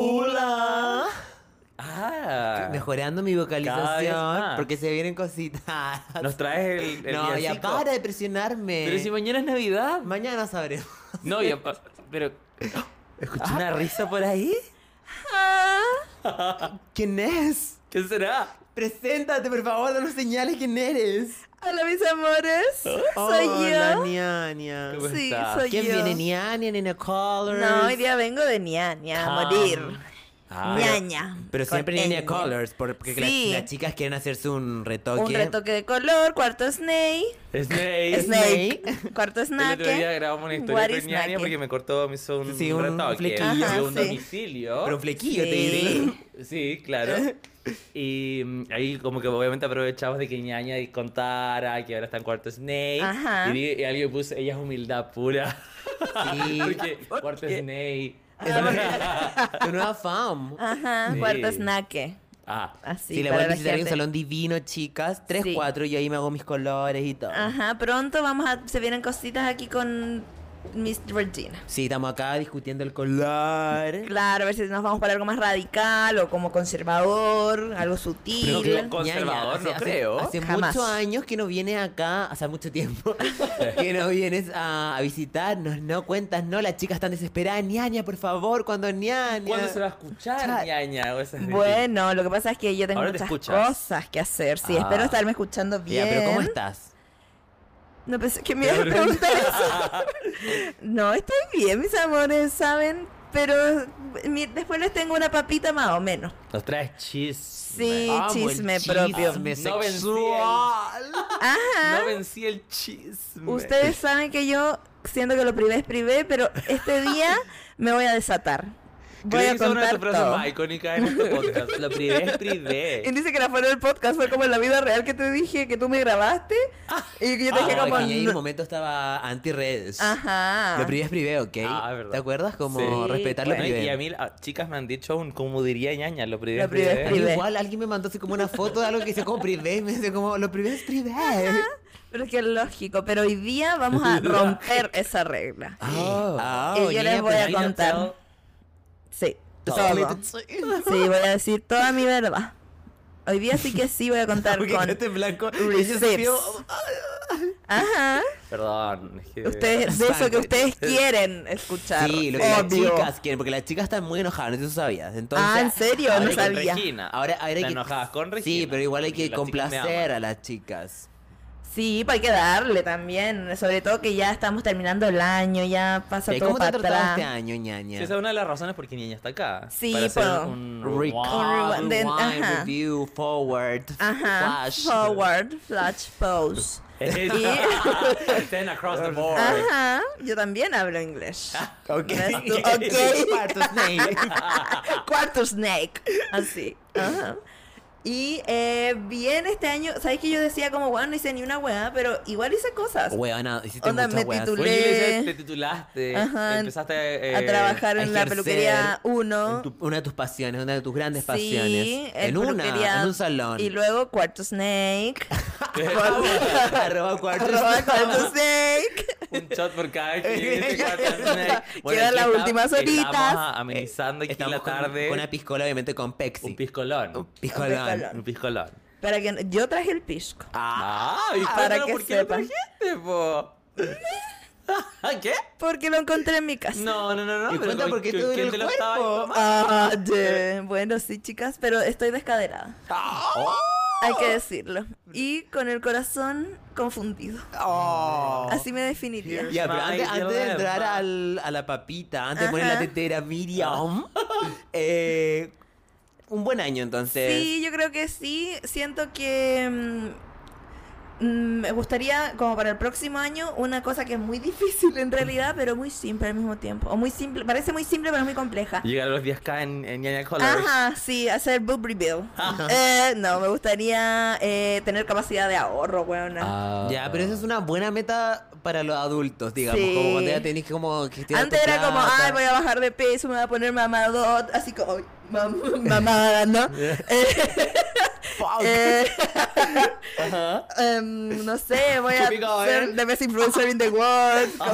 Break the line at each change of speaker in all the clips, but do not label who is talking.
Hola.
Ah.
Mejorando mi vocalización porque se vienen cositas.
Nos traes el, el
no, ya para de presionarme.
Pero si mañana es Navidad.
Mañana sabremos.
No, ya. Pero. ¿Escuché una risa por ahí?
¿Quién es?
¿Qué será?
Preséntate, por favor, danos señales quién eres.
Hola mis amores, soy
Hola,
yo.
ñaña.
¿Cómo
Sí,
estás?
soy
¿Quién
yo.
viene? Ñaña, Nina Colors.
No, hoy día vengo de ñaña, a morir.
Ah,
ñaña.
Pero siempre Nina
ñ.
Colors, porque
Sí.
las, las chicas quieren hacerse un retoque.
Un retoque de color, cuarto Snake.
Snake.
Snake. Cuarto
El otro día
Snake.
grabamos una historia
is
con ñaña
snake?
porque me cortó, me hizo un,
Sí, un
retoque.
flequillo.
y
Ajá,
un
sí.
domicilio.
Pero un flequillo, te
Sí.
diré.
Sí, claro. Y mm, ahí como que obviamente aprovechamos de que ñaña y contara que ahora está en cuarto Snake.
Ajá.
Y, di- y alguien puso, ella es humildad pura.
Sí.
Porque cuarto Snake.
Tu nueva fam.
Ajá,
Sí.
cuarto Snake.
Ah,
Así,
Sí, le
para
voy a
la
visitar en un salón divino, chicas. 3,
Sí.
4 y ahí me hago mis colores y todo.
Ajá, pronto vamos a... Se vienen cositas aquí con Miss Regina.
Sí, estamos acá discutiendo el color.
Claro, a ver si nos vamos para algo más radical o como conservador, algo sutil.
Pero conservador, no
hace,
creo.
Hace
Jamás.
muchos años que no vienes acá, hace mucho tiempo, que no vienes a, a visitarnos, no cuentas, no, las chicas están desesperadas, ñaña, por favor, cuando ñaña.
¿cuándo se va a escuchar
Cha-
ñaña?
Bueno, lo que pasa es que yo tengo
Ahora
muchas cosas que hacer. Sí,
Ah.
espero estarme escuchando bien.
Ya, pero ¿cómo estás?
No pensé que me ibas a preguntar eso. no, estoy bien, mis amores, ¿saben? Pero mi- después les tengo una papita más o menos.
Nos traes chisme.
Sí,
Amo el
chisme propio.
chisme
No vencí
sexual.
Ajá.
No vencí el chisme.
Ustedes saben que yo siento que lo privé es privé, pero este día me voy a desatar. Voy a
es una de
contar
tus frases
todo.
más icónicas en este podcast. Lo privé es privé.
Y dice que la fuera del podcast fue como en la vida real que te dije que tú me grabaste y que yo te dije
Ah,
como
que en un momento estaba anti-redes.
Ajá.
Lo privé es privé, ¿ok?
Ah.
¿Te acuerdas? Como
Sí,
respetar lo privé.
y a mí, ah, chicas me han dicho, un, como diría ñaña, lo privé
Lo
es
privé es
privé.
privé.
Igual alguien me mandó así como una foto de algo que dice como privé y me dice como lo privé es privé.
Pero es que es lógico, pero hoy día vamos a romper esa regla.
Ah,
Y yo les
oye,
voy a contar. Sí, todo.
Sí.
Sí, voy a decir toda mi verdad. Hoy día sí que sí voy a contar
Porque
con
en blanco.
receipts.
Y yo,
Ajá.
Perdón. es que-
Ustedes, de eso que ustedes quieren escuchar.
Sí, lo que las
obvio.
chicas quieren, porque las chicas están muy enojadas, no sé si tú sabías. Entonces,
Ah, ¿en serio?
Ahora
No sabía.
Regina.
Ahora, ahora hay que...
enojadas con
Sí,
Regina.
pero igual hay que
las
complacer a las chicas.
Sí, pues hay que darle también. Sobre todo que ya estamos terminando el año, ya pasa
¿Y
todo
¿Cómo te ha
para
tratado
atrás.
este año, ñaña?
Sí, esa es una de las razones por qué Niña está acá.
Sí,
para hacer
po.
un
rewind, de-
rewind,
ajá.
review, forward,
Ajá.
flash.
Forward, flash, pose.
Ten across the board.
Ajá. Yo también hablo inglés.
Ok.
Ok.
Cuarto snake.
Cuarto snake. Así. Ajá. Y eh, bien este año, ¿sabes que yo decía como, bueno, no hice ni una weá, pero igual hice cosas.
Weona, hiciste
Onda,
muchas
me
weas.
titulé.
Lizeth, te titulaste,
Ajá,
empezaste eh,
a trabajar
a
en la peluquería 1.
En tu- una de tus pasiones, una de tus grandes
Sí,
pasiones.
en
En una, en un salón.
Y luego Cuarto Snake.
Arroba cuarto
Arroba. Cuarto Snake.
Un shot por cada cliente. cuatro snacks.
Quedan las últimas horitas.
Amenizando aquí
Estamos
la
con-
tarde.
Con una piscola, obviamente con Pepsi.
un piscolón.
Un piscolón.
piscolón.
Un piscolón.
Para que yo traje el pisco.
Ah,
Ah, ¿y
para
cuéntanos
que
por qué
sepan.
lo trajiste, po? ¿Qué?
Porque lo encontré en mi casa.
No, no, no, no.
Y
pero
cuenta por qué
¿quién-
te duele el
te lo
cuerpo.
Ah, de- Bueno, sí, chicas, pero estoy descaderada.
Oh.
Hay que decirlo. Y con el corazón confundido.
oh.
Así me definiría.
Ya, pero antes, antes de entrar al, a la papita, antes de poner la tetera Miriam, eh, un buen año entonces.
Sí, yo creo que sí. Siento que mm, me gustaría, como para el próximo año, una cosa que es muy difícil en realidad, pero muy simple al mismo tiempo. O muy simple, parece muy simple, pero muy compleja.
Llegar a los 10k en, en Ñaña Colors.
Ajá, sí, hacer boob reveal. Eh, no, me gustaría eh, tener capacidad de ahorro, weona.
Ah.
Ya, pero esa es una buena meta para los adultos, digamos,
Sí.
como cuando ya tenés que como gestionar
Antes era como, ay, voy a bajar de peso, me voy a poner mamadot, así como, mamada, ¿no? Eh,
fuck.
Eh,
Ajá.
em, no sé, voy a
going.
ser the best influencer in the world. Como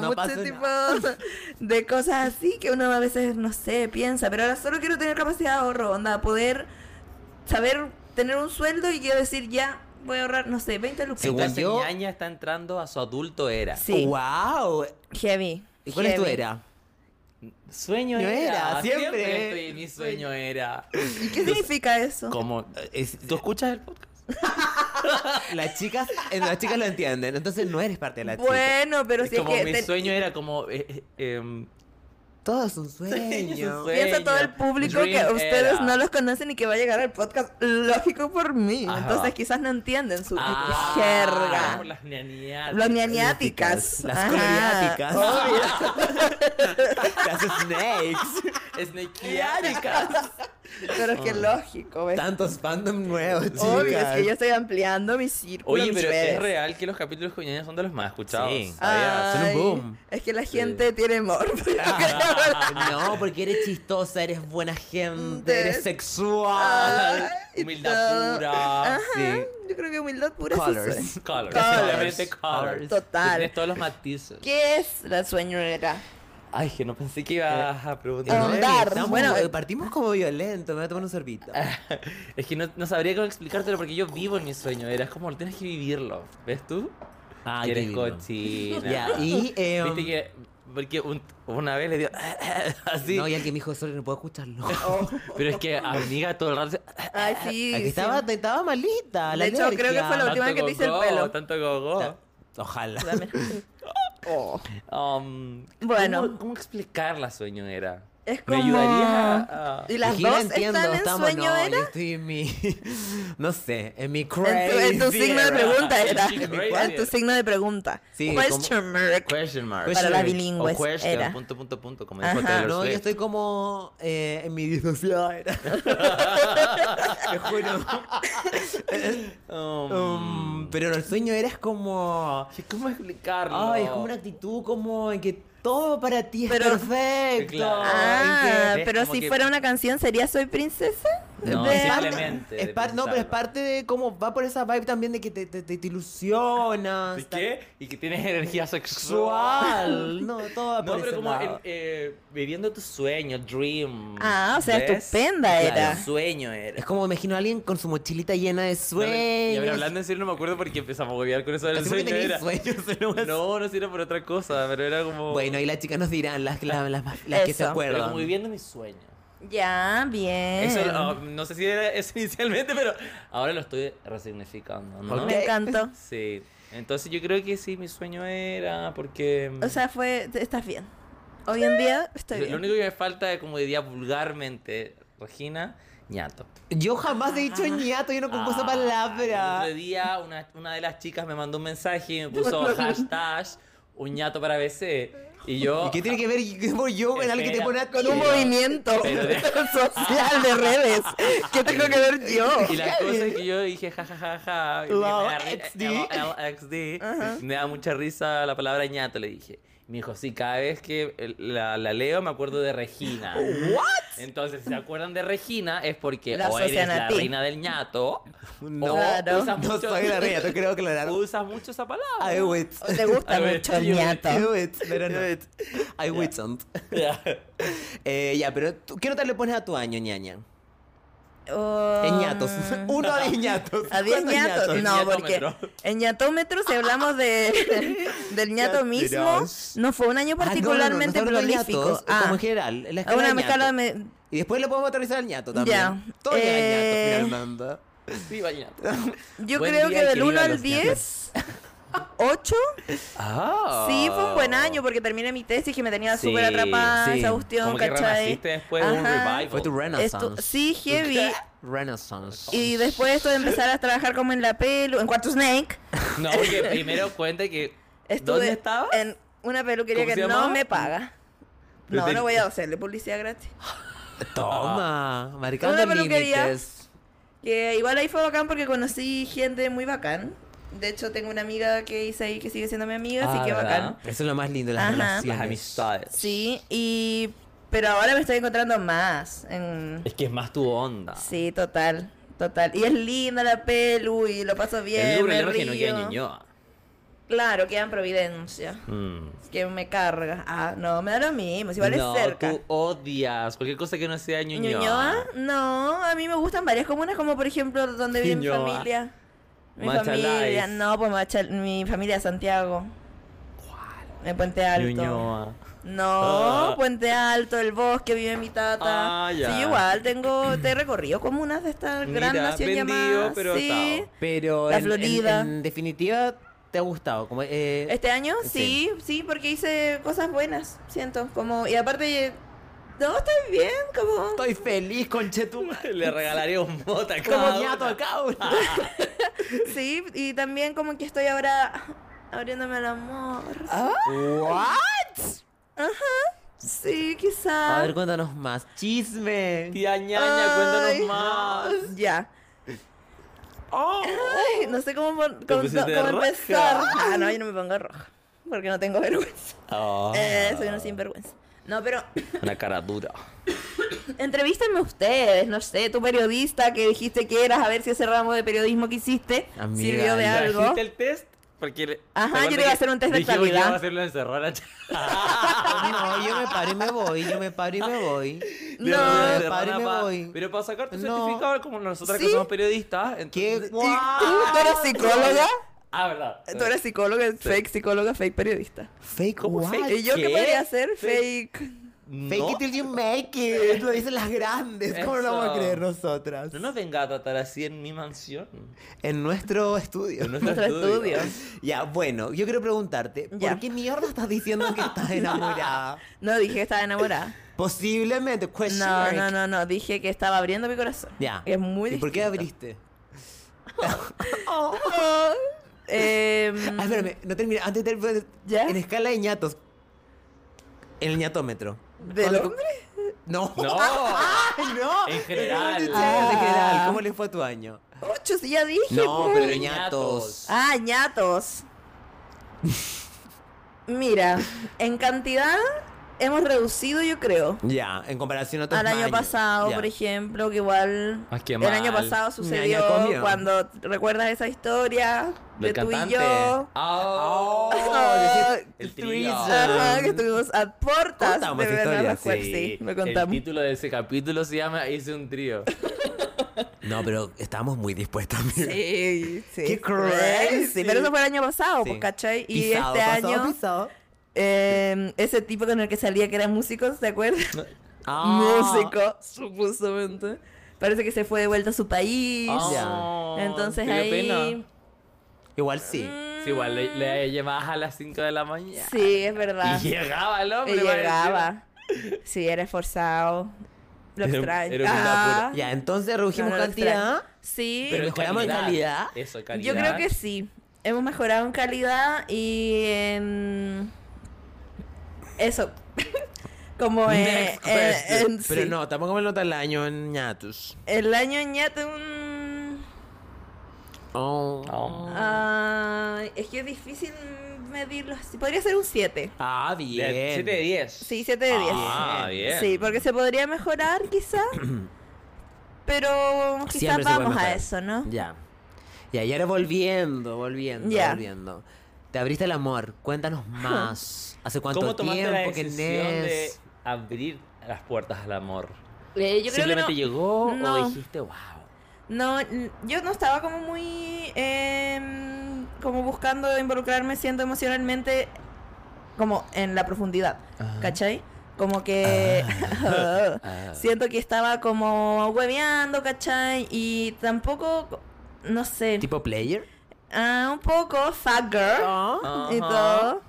no
muchos
pasa
tipos de cosas así que uno a veces, no sé, piensa. Pero ahora solo quiero tener capacidad de ahorro, onda, poder saber tener un sueldo y quiero decir ya, voy a ahorrar, no sé, 20 lucas.
Según yo-
ñaña está entrando a su adulto era.
Sí.
Wow.
Heavy.
¿Y cuál es tu
heavy.
era?
Sueño era.
era, siempre.
mi sueño era.
¿Y qué significa eso?
Como,
Es-
¿Tú escuchas el podcast?
las chicas, las chicas lo entienden, entonces no eres parte de la chica.
Bueno, pero
Es
si es
como
que
mi sueño era como... eh, eh, em,
Todo es un
es
sueño.
un sueño.
piensa todo el público que
Dream
ustedes
era.
no los conocen y que va a llegar al podcast lógico por mí.
Ajá.
Entonces quizás no entienden su
ah,
jerga.
las
ñañáticas.
Las
Ajá,
coloriáticas.
obvio.
Las snakes.
Snakeáticas.
Pero es que lógico, ¿ves?
Tantos fandom nuevos, chicas.
Obvio, es que yo estoy ampliando mi círculo.
Oye,
mis
pero
redes.
es real que los capítulos con ñaña son de los más escuchados.
Sí.
¿sabías?
son un
Ay,
boom.
Es que la gente tiene amor.
No, porque eres chistosa, eres buena gente, eres sexual.
Ay,
Humildad pura.
Ajá,
Sí.
yo creo que humildad pura
Colors.
soy.
Colors.
Colors.
Simplemente colors.
Total.
Tienes todos los matices.
¿Qué es la sueñera?
Ay, que no pensé que ibas a preguntar.
Ahondar.
Estamos-
Bueno,
eh, partimos como violento, me voy a tomar un sorbito.
Es que no, no sabría cómo explicártelo porque yo vivo en mi sueño. Era como, tienes que vivirlo. ¿Ves tú?
Ah,
que eres cochina.
Ya, y eh,
Viste que. Porque un- una vez le dio. Así.
No, y alguien me dijo, sorry, no puedo escucharlo.
Pero es que amiga todo el rato.
Ay, sí.
Aquí
sí.
estaba, estaba malita. la
De hecho, creo que fue la última vez que te hice el pelo.
Tanto gogo.
Ojalá.
Oh.
Um,
Bueno.
¿cómo, cómo explicar la sueño era?
Es
¿Me
como...
ayudarías a- a-
¿Y las dos
entiendo,
están en
estamos-
sueño
no,
era?
Yo estoy en mi. No sé, en mi
En tu,
crazy.
en tu signo de
era.
pregunta
En
era.
crazy
En tu signo de pregunta.
Sí,
Question mark.
Question mark.
Para las bilingües era.
punto, punto, punto, como dijo Taylor
No, yo estoy como eh, en mi disociada era. Te juro.
Um,
Um, pero el sueño era es como.
¿Cómo explicarlo?
Ay, es como una actitud como en que todo para ti es
Pero-
perfecto.
Claro.
Ah, pero si
que-
fuera una canción sería Soy princesa.
No,
De-
simplemente.
Es
de
no, pero es parte de cómo va por esa vibe también de que te, te, te- te ilusionas.
¿De qué? Y que tienes energía sexual.
No, todo va
No,
por
pero
ese
como en, eh, viviendo tu sueño, dream.
Ah, o sea,
¿ves?
estupenda
Claro,
era.
sueño era.
Es como me imagino a alguien con su mochilita llena de
No,
sueños.
Y hablando en serio no me acuerdo porque empezamos a huevear con eso del sueño. Era.
sueños,
No, no sirve por otra cosa, pero era como.
Bueno, y las chicas nos dirán las, las, las, las que se
Eso.
pero
acuerdan.
como viviendo mi sueño.
Ya, bien.
Eso oh, no sé si era eso inicialmente, pero ahora lo estoy resignificando, ¿no?
Me encantó.
Sí. Entonces yo creo que sí, mi sueño era porque.
O sea, fue. Estás bien. Hoy en día estoy
lo
bien.
único que me falta es, como diría vulgarmente, Regina, ñato.
Yo jamás he dicho ñato, yo no conozco esa
Ah, El
palabra.
otro día una, una de las chicas me mandó un mensaje y me puso hashtag un ñato para BC. Y yo.
¿Y qué tiene que ver yo- con algo que te pone a?
Con un movimiento
de-
social de redes. ¿Qué tengo que ver yo?
Y la cosa es que yo dije jajajaja. y me da ri-
XD.
LXD,
Ajá.
Me da mucha risa la palabra ñato, le dije. Me dijo, sí, cada vez que la, la leo me acuerdo de Regina.
¿What?
Entonces, si se acuerdan de Regina es porque
La
o eres
asocian a
la
ti.
reina del ñato
No,
o
Claro.
usas
no
mucho,
soy la reina, te creo claro.
usas mucho esa palabra.
I wit.
¿O te gusta
ver,
mucho el
yo-
ñato?
I wit, pero no. I witn't.
Ya.
Eh, ya, pero ¿tú- ¿qué nota le pones a tu año, ñaña? En ñatos. Uno a diez ñatos.
¿A 10
¿Cuántos
ñatos?
En
No, porque en ñatómetro, si hablamos de, del ñato mismo, no fue un año
Ah, no, no, no,
particularmente prolífico.
ñatos,
Ah,
Como en general, en la escala
una
de
escala de...
Y después le podemos aterrizar al ñato también.
Ya.
Todo
Eh,
ñato finalmente.
Viva ñato.
Yo
Buen
creo
día
que del
que
1
vivan
al
los
10, 8.
Ah.
Sí, fue un buen año porque terminé mi tesis que me tenía
Sí,
súper atrapada
sí.
esa cuestión,
Como
¿cachai?
después de un revival.
Fue tu renaissance.
sí, heavy.
Renaissance.
Y después esto de empezar a trabajar como en la pelu, en Cuarto Snake,
No, porque primero cuenta que.
estuve
¿Dónde estaba?
en una peluquería
¿Cómo
que no me paga. No,
te-
no voy a hacerle publicidad gratis.
Toma, marcando límites.
Que igual ahí fue bacán porque conocí gente muy bacán. De hecho, tengo una amiga que hice ahí que sigue siendo mi amiga, así
Ah,
que
¿verdad?
bacán.
Eso es lo más lindo de las
Ajá.
relaciones.
Las amistades.
Sí, y... Pero ahora me estoy encontrando más. En...
Es que es más tu onda.
Sí, total, total. Y es linda la pelu y lo paso bien.
el
me
Lenox que no queda
río.
Ñuñoa.
Claro, queda en Providencia.
Mm.
Que me carga. Ah, no, me da lo mismo. Si vale
no,
cerca.
tú odias cualquier cosa que no sea Ñuñoa.
¿Ñuñoa? No, a mí me gustan varias comunas, como por ejemplo donde vive mi familia. Mi familia, no, pues Macha- mi familia de Santiago. ¿Cuál? En Puente Alto.
Ñuñoa.
No,
Ah.
Puente Alto, el bosque, vive mi tata.
Ah, ya.
Sí, igual, tengo, te he recorrido comunas de esta gran
Mira,
nación
vendido,
llamada.
pero
sí.
Pero
La
en, en-
Florida.
en definitiva, ¿te ha gustado? Como, eh,
Este año sí,
Sí.
sí, porque hice cosas buenas, siento. Como, y aparte, no, estoy bien, como.
Estoy feliz, conchetum.
Le regalaría un bota a
Como ñato a uno.
Sí, y también como que estoy ahora abriéndome al amor.
¿What?
Sí,
A
quizás.
ver, cuéntanos más. Chisme.
Tía ñaña, cuéntanos más.
Ya.
Oh.
Ay, no sé cómo, cómo, empezar. Ah, no, yo no me pongo roja. Porque no tengo vergüenza.
Oh,
Eh, soy una sinvergüenza. No, pero
Una cara dura.
entrevístenme ustedes, no sé, tu periodista que dijiste que eras, a ver si ese ramo de periodismo que hiciste
Amiga,
sirvió de
¿y
algo.
¿Trajiste el test? Porque le-
Ajá,
¿te
yo te iba a hacer un test de actualidad.
iba a hacerlo encerrada?
No, yo me paro y me voy, yo me paro y me voy.
No.
yo me
Pero
paro y me
pa-
voy.
Pero para sacar tu
No.
certificado, como nosotras
Sí.
que somos periodistas.
¿Qué?
entonces-
¿Y tú, tú eres psicóloga?
Ah, verdad.
Tú eres psicóloga, fake psicóloga, fake periodista.
Fake
¿Cómo
what?
fake?
¿Y yo qué,
¿Qué?
podría hacer?
Fake.
Fake.
Fake
No.
it till you make it. Lo dicen las grandes. ¿Cómo lo vamos a
Eso.
creer nosotras?
No nos venga a tratar así en mi mansión.
En nuestro estudio.
En nuestro,
Nuestro
estudio.
estudio.
Ya, bueno, yo quiero preguntarte,
Ya.
¿por qué mierda estás diciendo que estás enamorada?
No, dije que estaba enamorada.
Posiblemente, question
No,
mark.
no, no, no. Dije que estaba abriendo mi corazón.
Ya.
Es muy
¿Y por qué abriste?
Em,
Ah, espérame, no termina. Antes de
¿Ya?
En escala de ñatos. En el ñatómetro.
¿Del
¿Cuándo-
hombre?
No.
No.
¡Ay, no!
En general.
Ah, en general.
Ah.
¿Cómo le fue a tu año?
Ocho, sí, ya dije.
No,
pues.
pero ñatos.
Ah, ñatos. Mira, en cantidad hemos reducido, yo creo.
Ya, en comparación a otros
Al año
años.
pasado,
Ya.
por ejemplo, que igual
Ah, qué
el año pasado sucedió cuando recuerdas esa historia de tú
cantante.
y yo.
Oh.
Ah,
El
trío.
Ajá, que estuvimos a portas
Contamos
de ver
sí.
sí,
El
contamos.
título de ese capítulo se llama Hice un trío.
No, pero estábamos muy dispuestos, amiga.
Sí, sí.
Qué crazy.
Sí, pero eso fue el año pasado,
Sí.
pues, ¿cachai? Y
Pisado,
este
pasado,
año,
pisado.
Eh, ese tipo con el que salía que era músico, ¿se acuerdan?
Ah.
Músico, supuestamente. Parece que se fue de vuelta a su país.
Oh,
Entonces
qué
ahí.
pena.
Igual sí.
Mm,
Sí, igual le, le llevabas a las 5 de la mañana.
Sí, es verdad.
Y llegaba el hombre.
Y llegaba. Sí, era esforzado. Lo
Era-
extraño.
era
Ah,
pura-
Ya, entonces redujimos
no,
cantidad.
Sí,
Pero mejoramos en calidad.
Eso, calidad.
yo creo que sí. Hemos mejorado en calidad y en. Eso. Como en,
Next
en- en-
Pero
sí.
no, tampoco me nota el año en ñatus.
El año ñate un.
Oh.
Oh.
Es que es difícil medirlo así. Podría ser un 7.
Ah, bien.
7 de 10.
Sí, 7 de 10.
Ah, bien.
Sí, porque se podría mejorar quizá. Pero quizás vamos a eso, ¿no?
Ya. Y ahora volviendo, volviendo,
Ya.
volviendo. Te abriste el amor. Cuéntanos más. ¿Hace cuánto
¿Cómo tomaste la
tiempo que
decisión de abrir las puertas al amor?
Eh, yo creo que
¿Simplemente
no-
llegó
no.
o dijiste, wow?
No, yo no estaba como muy em, como buscando involucrarme siendo emocionalmente como en la profundidad,
Ajá.
¿cachai? Como que
Ah.
siento que estaba como hueveando, ¿cachai? Y tampoco, no sé,
¿Tipo player?
ah, un poco fat girl y todo.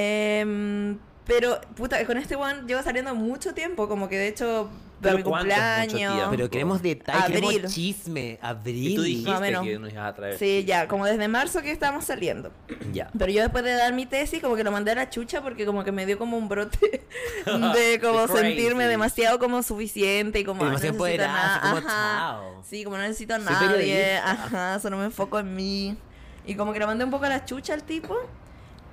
Em, pero, puta, con este one llevo saliendo mucho tiempo, como que de hecho, para
¿Pero
mi cumpleaños.
Pero queremos detalles, queremos chisme. Abril.
Y tú dijiste
Más o menos.
que nos ibas a traer.
Sí, ya, como desde marzo que estamos saliendo.
Ya.
Pero yo después de dar mi tesis, como que lo mandé a la chucha porque como que me dio como un brote de como
Crazy.
sentirme demasiado como suficiente y como "Ay, no
Demasiado
necesito
empoderada,
nada.
como,
Ajá.
chao.
Sí, como no necesito a nadie. Ajá, solo me enfoco en mí. Y como que lo mandé un poco a la chucha al tipo.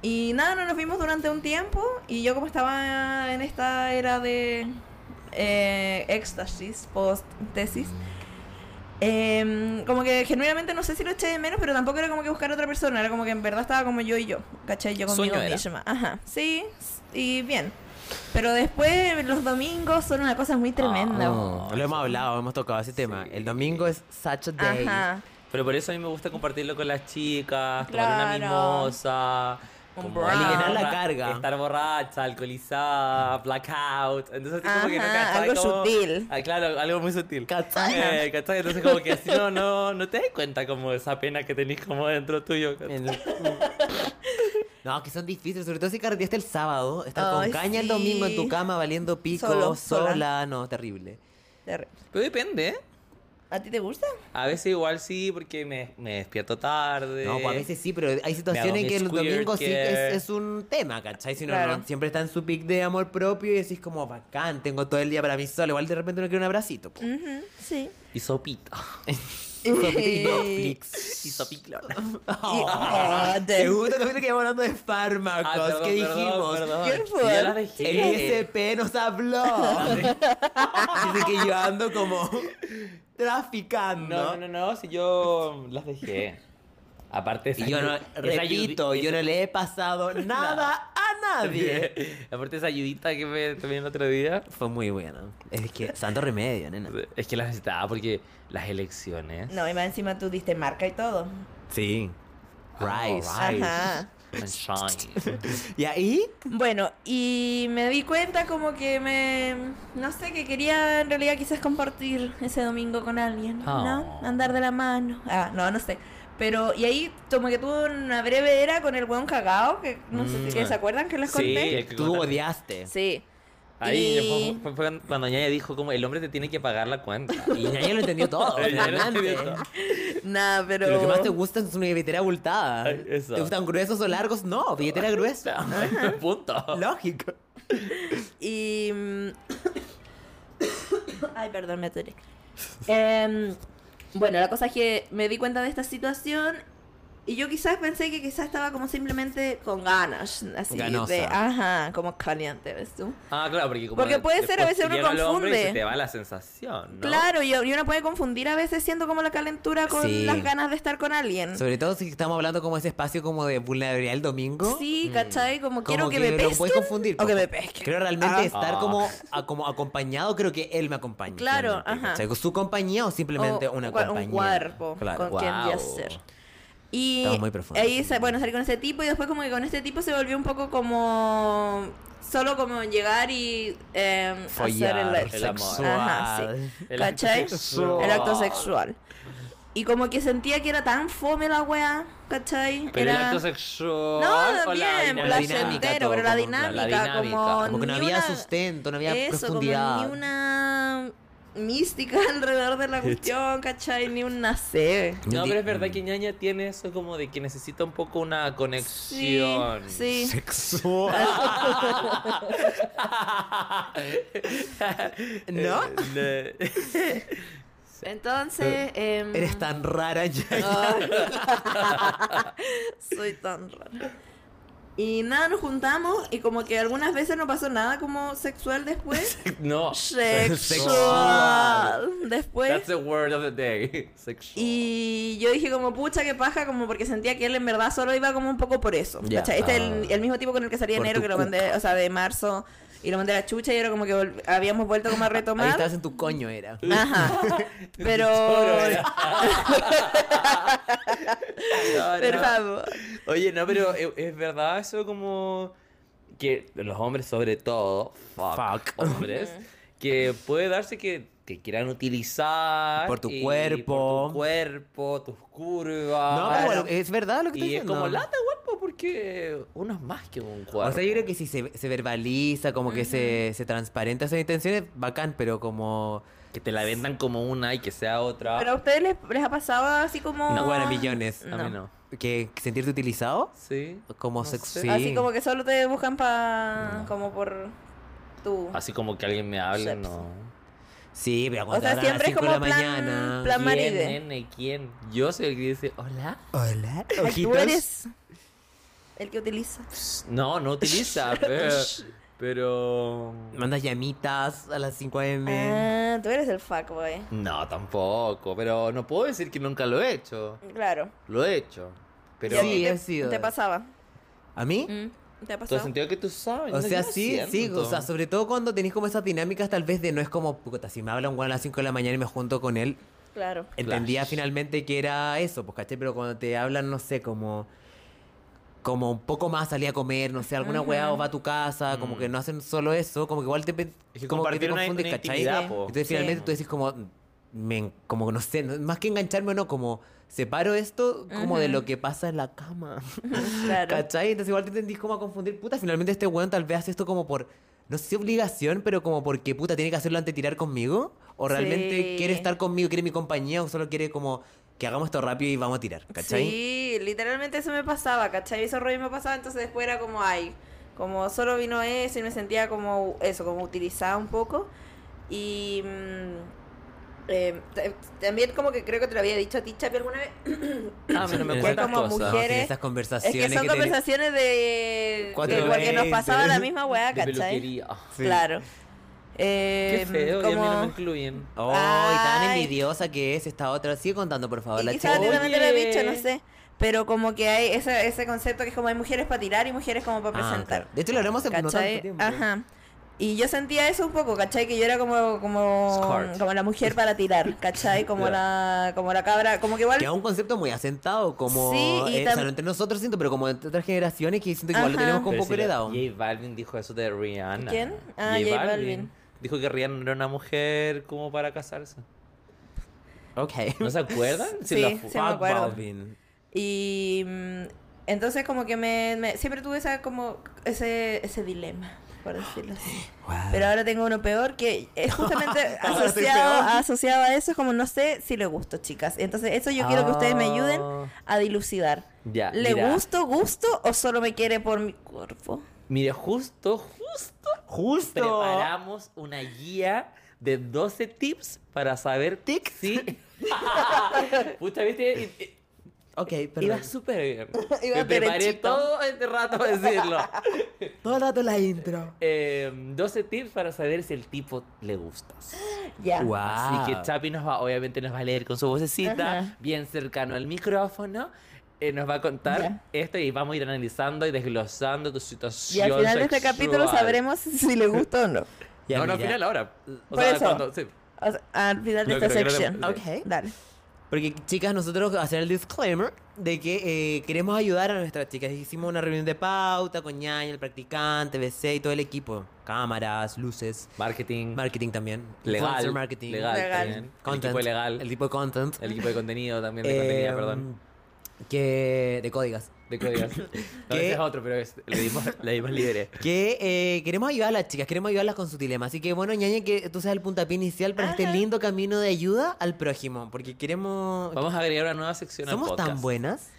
Y nada, no nos vimos durante un tiempo. Y yo como estaba en esta era de eh, éxtasis, post tesis, Em, como que genuinamente no sé si lo eché de menos, pero tampoco era como que buscar otra persona, era como que en verdad estaba como yo y yo, ¿cachai? Yo conmigo
Sueño era.
misma. Ajá, sí, y bien. Pero después los domingos son una cosa muy tremenda.
Oh, lo hemos hablado, hemos tocado ese tema. El domingo es such a day.
Ajá.
Pero por eso a mí me gusta compartirlo con las chicas, tomar una mimosa. Como.
Alivianar la carga.
Estar borracha, alcoholizada, blackout. Entonces, así como que no cachai
algo
como-
sutil.
Ah, claro, algo muy sutil.
¿Cachai?
Eh, ¿cachai? Entonces, como que así no, no, no te das cuenta como de esa pena que tenés como dentro tuyo.
No, que son difíciles, sobre todo si carreteaste el sábado, estar con caña el domingo en tu cama valiendo pico,
Solo,
sola,
sola.
no, terrible.
Terri-
Pero depende, ¿eh?
¿A ti te gusta?
A veces igual sí, porque me, me despierto tarde.
No, pues a veces sí, pero hay situaciones
mi
que el
squirt
domingo sí es, es un tema, ¿cachai? Si no,
Claro.
no, siempre está en su pic de amor propio y decís como, bacán, tengo todo el día para mí solo. Igual de repente uno quiere un abracito.
Ujú, sí.
Y sopita.
Y Netflix.
Y sopiclo.
Oh, de-
Segundo capítulo que íbamos hablando de fármacos.
Ah, perdón,
¿Qué
perdón,
dijimos?
perdón.
¿Qué fue?
El ISP nos habló. Dice que yo ando como traficando.
No, no, no, si yo las dejé. Aparte esa
Y yo no,
esa
repito, yo no le he pasado nada a nadie.
Aparte esa ayudita que me tomé el otro día.
Fue muy bueno. Es que, santo remedio, nena.
Es que las necesitaba porque las elecciones.
No, y más encima tú diste marca y todo.
Sí. Rice.
Oh, Rice.
Ajá.
Sunshine.
¿Y ahí?
Bueno, y me di cuenta como que me... No sé, que quería en realidad quizás compartir ese domingo con alguien, ¿no?
Oh.
Andar de la mano. Ah, no, no sé. Pero, y ahí como que tuve una breve era con el hueón cagao, que no sé si
Mm.
se acuerdan que les
Sí,
conté.
el que
Tú odiaste.
Sí.
Ahí
Y-
fue, cuando Ñaña dijo como el hombre te tiene que pagar la cuenta.
Y ya lo entendió todo.
Nada, pero...
Lo que más te gusta es una billetera abultada.
Ay.
¿Te gustan gruesos o largos? No, billetera gruesa.
Punto.
Lógico.
Y. mm, Ay, perdón, me atoré. Em, bueno, la cosa es que me di cuenta de esta situación y yo quizás pensé que quizás estaba como simplemente con ganas, así
Ganosa.
de, ajá, como caliente, ¿ves tú?
Ah, claro, porque como
Porque puede ser, a veces uno
hombre y
confunde.
se te va la sensación, ¿no?
Claro, y, y uno puede confundir a veces siendo como la calentura con
Sí.
las ganas de estar con alguien.
Sobre todo si estamos hablando como ese espacio como de vulnerabilidad el domingo.
Sí, ¿cachai? Como, quiero que, me
lo
pesquen
puedes confundir.
o que me pesquen.
Creo realmente
Ah.
estar
Ah.
como, a- como acompañado, creo que él me acompaña.
Claro, ajá.
¿cachai? ¿Su compañía o simplemente
O
una compañía?
Un cuerpo
Claro.
con quien
Guau.
yacer. Y
Estamos muy profundos.
ahí, bueno, salí con ese tipo y después como que con este tipo se volvió un poco como... Solo como llegar y eh, hacer el,
el amor.
sexo. Ajá, sí.
El acto
¿Cachai?
sexual.
El acto sexual. Y como que sentía que era tan fome la wea, ¿cachai?
Pero el
era...
acto sexual.
No,
o
bien,
la dinámica, todo,
pero la
como
dinámica,
la dinámica.
como...
Como que no había
una-
sustento, no había
Eso,
profundidad.
como ni una mística alrededor de la cuestión, ¿cachai? Ni un nacer.
No, pero es verdad que ñaña tiene eso como de que necesita un poco una conexión.
sí.
Sexual. ¿No?
Eh,
Entonces, em,
Eres tan rara ya.
ay. Soy tan rara. Y nada, nos juntamos y como que algunas veces no pasó nada como sexual después.
no.
Sexual. Después.
That's the word of the day. Sexual.
Y yo dije como, pucha, qué paja, como porque sentía que él en verdad solo iba como un poco por eso. Este es
Ah.
el, el mismo tipo con el que salía enero, que lo mandé, o sea, de marzo, y lo mandé a la chucha y era como que habíamos vuelto como a
Ahí
retomar.
estabas en tu coño, era.
Ajá. Pero...
No,
Por
no.
favor.
Oye, no, pero es, es verdad eso como que los hombres sobre todo, fuck,
Fuck.
hombres, que puede darse que te quieran utilizar
Por tu
y
cuerpo.
por tu cuerpo, tus curvas.
No, pero bueno, es verdad lo que estoy
y es
diciendo.
como lata cuerpo porque uno es más que un cuerpo.
O sea, yo creo que si se, se verbaliza, como que se, se transparenta esas intenciones, bacán, pero como...
que te la vendan como una y que sea otra.
¿Pero a ustedes les, les ha pasado así como...
No, bueno, millones.
a mí no.
que sentirte utilizado,
Sí.
como
No
sex-
sé.
sí.
Así como que solo te buscan para... como por tu...
Así como que alguien me hable, no.
Sí, pero
O sea,
hablan a las
siempre es
5 de
como
la
plan-
mañana.
plan-
¿Quién,
maride.
nene? ¿Quién? Yo soy el que dice, hola.
Hola,
Ay, tú eres el que utiliza.
No, no utiliza, pero, Pero.
Mandas llamitas a las 5 am.
Ah, tú eres el fuckboy.
No, tampoco. Pero no puedo decir que nunca lo he hecho.
Claro.
Lo he hecho. Pero.
¿Y a
Sí, he sido.
¿Te pasaba?
¿A mí?
Mm, ¿Te ha
¿Tú has
pasado?
sentido que tú sabes?
O sea,
no
sí, sí, o sea, sobre todo cuando tenéis como esas dinámicas tal vez de no es como, puta, si me habla un weón a las 5 de la mañana y me junto con él,
Claro.
entendía
Flash.
finalmente que era eso, pues, ¿cachai? Pero cuando te hablan, no sé, como como un poco más salir a comer, no sé, alguna weá o va a tu casa, como
Mm.
que no hacen solo eso, como que igual te,
Es que
como que te
una-
confundes,
una
¿cachai?
po.
Entonces
Sí.
finalmente tú decís como, me, como no sé, más que engancharme o no, como separo esto como de lo que pasa en la cama.
Claro.
¿Cachai? Entonces igual te tendís como a confundir, puta, finalmente este weón tal vez hace esto como por, no sé, obligación, pero como porque, puta, tiene que hacerlo antes de tirar conmigo. O realmente
Sí.
quiere estar conmigo, quiere mi compañía, o solo quiere como que hagamos esto rápido y vamos a tirar, ¿cachai?
Sí, literalmente eso me pasaba, ¿cachai? Eso rollo me pasaba, entonces después era como, ay, como solo vino eso y me sentía como eso, como utilizada un poco. Y mm, eh, también como que creo que te lo había dicho a ti, Chapi, alguna vez.
Ah, pero me
Es
cuentas
como
cosas.
mujer- mujeres-
esas
Es
conversaciones
que son
que
conversaciones de...
Cuatro
que porque nos pasaba la misma weá,
De
¿cachai?
Sí.
Claro.
Qué
Eh,
feo, y a mí no me
como...
incluyen.
Ay, tan envidiosa que es esta otra. Sigue contando, por favor.
Y
la
quizás
chica.
también te lo he dicho, no sé. Pero como que hay ese, ese concepto que es como hay mujeres para tirar y mujeres como para
Ah,
presentar.
claro. De hecho, lo haremos no tanto
¿Cachai?
tiempo.
Ajá. Y yo sentía eso un poco, ¿cachai? Que yo era como, como, como la mujer para tirar, ¿cachai? Como la, como la cabra, como que igual...
Que es un concepto muy asentado, como.
Sí, y
eh, o sea,
tam-
no entre nosotros siento, pero como entre otras generaciones que siento que igual lo tenemos como un
Pero
poco
si
heredado.
J Balvin dijo eso de Rihanna.
¿Quién? Ah, J Balvin.
Dijo que Rihanna no era una mujer como para casarse.
Ok.
¿No se acuerdan?
Sí,
la
sí me
Fuck
acuerdo.
Balvin.
Y mm, entonces como que me, me- siempre tuve esa como ese, ese dilema, por decirlo así.
Wow.
Pero ahora tengo uno peor que es justamente asociado, asociado a eso, es como no sé si le gusto, chicas. Entonces eso yo quiero que ustedes me ayuden
Ah.
a dilucidar.
Ya,
¿Le
mira.
gusto, gusto o solo me quiere por mi cuerpo?
Mire, justo, justo,
Justo.
preparamos una guía de 12 tips para saber
Tics.
si... Pucha, ¿viste? Y- y-
Ok,
Iba
perdón.
súper bien.
Iba
Me preparé
derechito.
todo este rato para decirlo.
Todo el rato la intro.
Eh, 12 tips para saber si el tipo le gustas.
Ya.
Wow.
Así que Chapi nos va, obviamente nos va a leer con su vocecita,
Ajá.
bien cercano al micrófono. eh, nos va a contar
Ya.
esto y vamos a ir analizando y desglosando tu
Y
situación.
al final de este capítulo
sexual.
sabremos si le gusta o no.
Ya,
no, no, al final ahora. O
Por
sea,
eso.
cuando. Sí.
O sea, al final de esta sección.
Ok.
Dale.
Porque, chicas, nosotros hacer el disclaimer de que eh, queremos ayudar a nuestras chicas. Hicimos una reunión de pauta con Ñaña, el practicante, BC y todo el equipo. Cámaras, luces,
Marketing.
marketing también.
legal.
influencer marketing.
Legal.
Legal.
también. El equipo legal.
El tipo de content.
El equipo de contenido también. De
Eh,
contenido, perdón.
Que... De códigos.
De códigos. No, es otro, pero es- le dimos, le dimos libre.
Que eh, queremos ayudar a las chicas, queremos ayudarlas con su dilema. Así que bueno, ñaña, que tú seas el puntapié inicial para este lindo camino de ayuda al prójimo. Porque queremos.
Vamos a agregar una nueva sección
Somos tan buenas.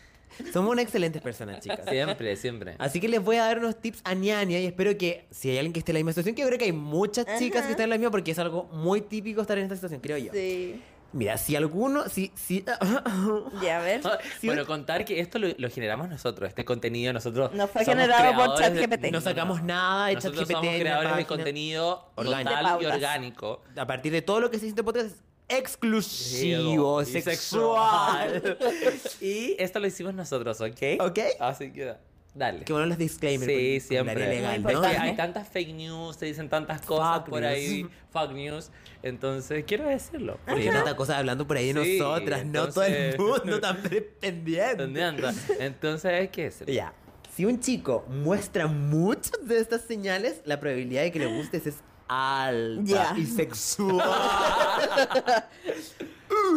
Somos unas excelentes personas, chicas.
Siempre, siempre.
Así que les voy a dar unos tips a ñaña y espero que si hay alguien que esté en la misma situación, que yo creo que hay muchas chicas
Ajá.
que están en la misma porque es algo muy típico estar en esta situación, creo yo.
Sí.
Mira, si alguno, si, si,
Ya, a ver.
Bueno, contar que esto lo, lo generamos nosotros, este contenido, nosotros
No fue generado por ChatGPT.
no sacamos nada de ChatGPT
somos creadores de contenido total y orgánico.
a partir de todo lo que se dice en podcast es exclusivo,
Y
sexual.
y esto lo hicimos nosotros, ¿ok?
¿Ok?
Así que, dale.
Qué bueno los disclaimers.
Sí, siempre.
legal, ¿no?
Porque hay tantas fake news, se dicen tantas cosas
Fuck
por
news.
ahí, fuck news. Entonces, quiero decirlo.
Porque
Porque
tanta cosa hablando por ahí de
Sí,
nosotras, no todo el
entonces-
mundo tan pendiente.
¿Entendiendo? Entonces, hay que decirlo.
Ya. Si un chico muestra muchas de estas señales, la probabilidad de que le gustes es alta
Ya.
y sexual.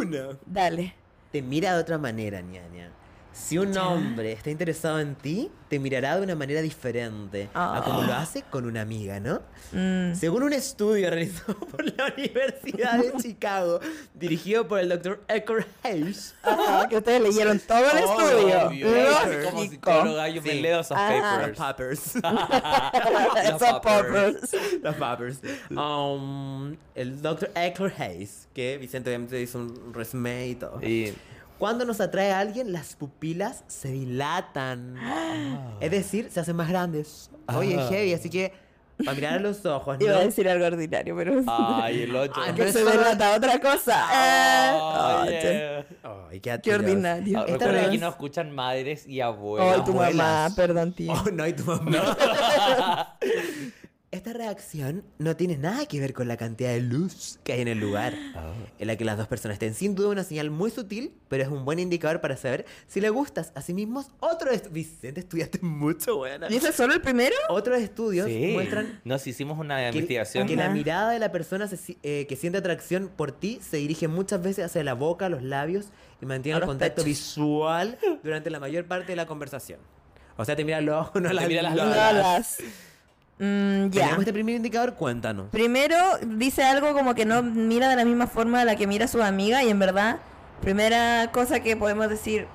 Uno.
Dale.
Te mira de otra manera, ñaña. Si un
Ya.
hombre está interesado en ti, te mirará de una manera diferente a como lo hace con una amiga, ¿no?
Mm.
Según un estudio realizado por la Universidad de Chicago, dirigido por el Dr. Eckhart Hayes,
Ajá, que ustedes leyeron todo el estudio.
obvio.
Como
Lógico.
psicóloga, yo me
Sí.
leo esos
los
papers.
poppers.
Esos poppers.
Los poppers. Um, el Dr. Eckhart Hayes, que Vicente obviamente hizo un resumen y todo.
Y
Cuando nos atrae a alguien, las pupilas se dilatan. Es decir, se hacen más grandes. Oye,
Ah.
heavy, así que Para mirar a los ojos,
Iba a
¿no?
decir algo ordinario, pero
Ay, el 8.
Ah,
que
no
se
es
delata otra cosa. Eh.
Oye.
Ay, qué
Qué ordinario.
Ah,
Esta
Recuerda que nos escuchan madres y abuelas.
Ay, tu mamá, perdón, tío.
Oh, no, y tu mamá. Esta reacción no tiene nada que ver con la cantidad de luz que hay en el lugar. En la que las dos personas estén sin duda una señal muy sutil, pero es un buen indicador para saber si le gustas a sí mismos. Otro est- Vicente, estudiaste mucho, buena.
¿Y ese es solo el primero?
Otros estudios
Sí.
muestran
Nos hicimos una
que,
investigación.
que la mirada de la persona se eh, que siente atracción por ti se dirige muchas veces hacia la boca, los labios y mantiene
A
el contacto
pechos.
visual durante la mayor parte de la conversación. O sea, te mira los ojos, no
Te
las
mira las
lolas.
Mm, ya.
¿Tenemos este primer indicador? Cuéntanos.
Primero dice algo como que no mira de la misma forma a la que mira a su amiga y en verdad, primera cosa que podemos decir,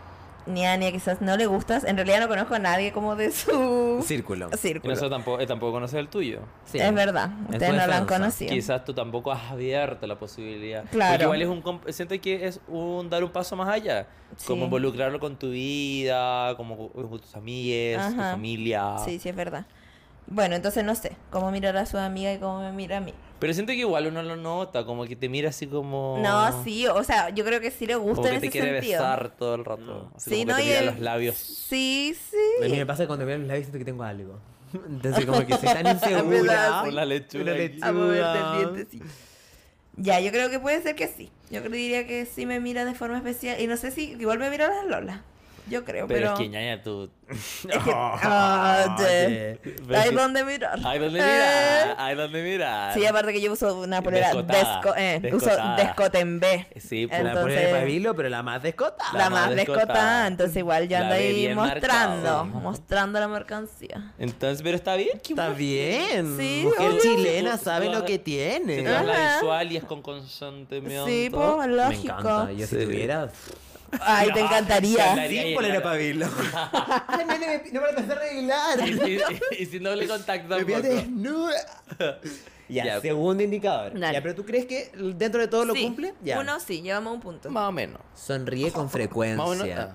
ni a Ania quizás no le gustas, en realidad no conozco a nadie como de su
Círculo.
Y
círculo.
nosotros tampoco, él tampoco conoce el tuyo.
Sí.
Es verdad,
Es
ustedes
tu
no lo han conocido.
Quizás tú tampoco has abierto la posibilidad.
Claro.
Porque igual es un... Siento que es un dar un paso más allá. Como
Sí.
involucrarlo con tu vida, como con tus amigas, tu familia.
Sí, sí, es verdad. Bueno, entonces no sé, cómo mirar a su amiga y cómo me mira a mí.
Pero siento que igual uno lo nota, como que te mira así como...
No, sí, o sea, yo creo que sí le gusta
Como
en
que te
ese
quiere
sentido.
besar todo el rato. Así
Sí,
como
no,
que te
y
mira
el-
los labios.
Sí,
A mí
sí.
me pasa cuando veo los labios siento que tengo algo. Entonces como que soy tan insegura.
sí.
Con la lechuga aquí.
lechuga.
A moverte el diente, sí. Ya, yo creo que puede ser que sí. Yo creo- diría que sí me mira de forma especial. Y no sé si igual me mira las Lola. Yo creo,
Pero,
pero.
es que ñaña, tú...
es que- ah, de-
Pero
Hay
sí.
donde mirar.
Hay donde
Eh.
mirar, hay donde mirar.
Sí, aparte que yo uso una polera
Descotada,
desco, eh, uso
descotada.
descote en B.
Sí, pues,
La
Entonces-
pone de pabilo, pero la más descotada.
La,
La
más descotada,
descotada.
entonces igual yo
La
ando
ve
ahí mostrando,
marcado.
mostrando la mercancía.
Entonces, pero está bien. qué
Está bien.
Sí,
Mujer chilena
Tú-
sabe
tú-
lo que tiene.
tú das la
Ajá.
visual y es con consentimiento.
Sí, pues,
Me
lógico.
encanta. Yo si
Sí.
tuviera...
Ay, te
No,
encantaría.
Sí, polera pabilo. Ay, no, no, me- no me lo pensé arreglar.
Y, y- y sin doble contacto
Me desnuda. Ya,
Ya.
segundo indicador.
Dale.
Ya, pero ¿tú crees que dentro de todo lo
Sí,
cumple? Ya.
Uno sí, llevamos un punto.
Más o menos.
Sonríe con frecuencia.
Más o menos.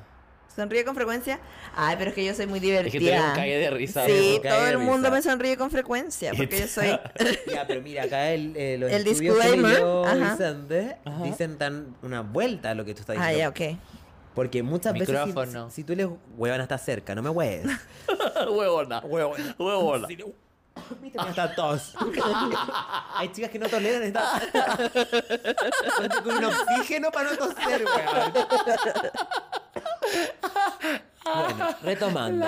Ah.
¿Sonríe con frecuencia? Ay, pero es que yo soy muy
Es que
divertida.
un cague de risa.
Sí, todo el mundo me sonríe con frecuencia, porque yo soy...
Ya, pero mira, acá el, eh, los
El disclaimer, ajá.
Vicente
Ajá.
dicen dan una vuelta a lo que tú estás
Ah,
diciendo.
ya, ok.
Porque muchas veces si-
Micrófono.
si, tú le huevan hasta cerca, no me hueves.
Huevona. Huevona. Huevona.
Está tos. Hay chicas que no toleran esta. Con un oxígeno para no toser, weón. Bueno, retomando.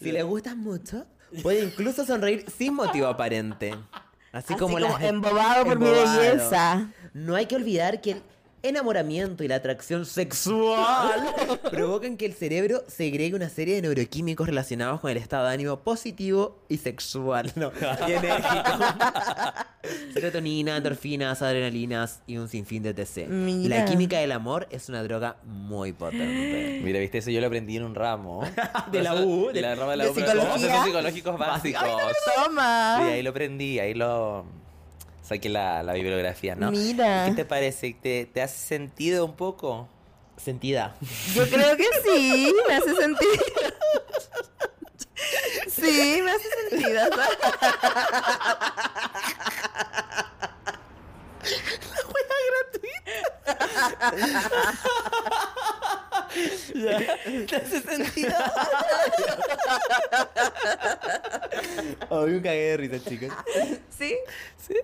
Si le gustas mucho, puede incluso sonreír sin motivo aparente. Así,
Así
como,
como
las-
embobado por mi belleza.
No hay que olvidar que el enamoramiento y la atracción sexual provocan que el cerebro segregue una serie de neuroquímicos relacionados con el estado de ánimo positivo y sexual. No, y enérgico. Serotonina, endorfinas, adrenalinas y un sinfín de TC.
Mira.
La química del amor es una droga muy potente.
Mira, viste, eso yo lo aprendí en un ramo.
De la U,
De
de-
la rama de la
de
U. psicológicos básicos.
Toma.
Sí, ahí lo aprendí, ahí lo saqué la, la bibliografía, ¿no?
Mira.
¿Qué te parece? ¿Te, te hace sentido un poco?
Sentida.
Yo creo que sí, me hace sentir. Sí, me hace sentido.
¿Te hace sentido?
Ay, un cagué de risa, chicas.
Sí,
Sí.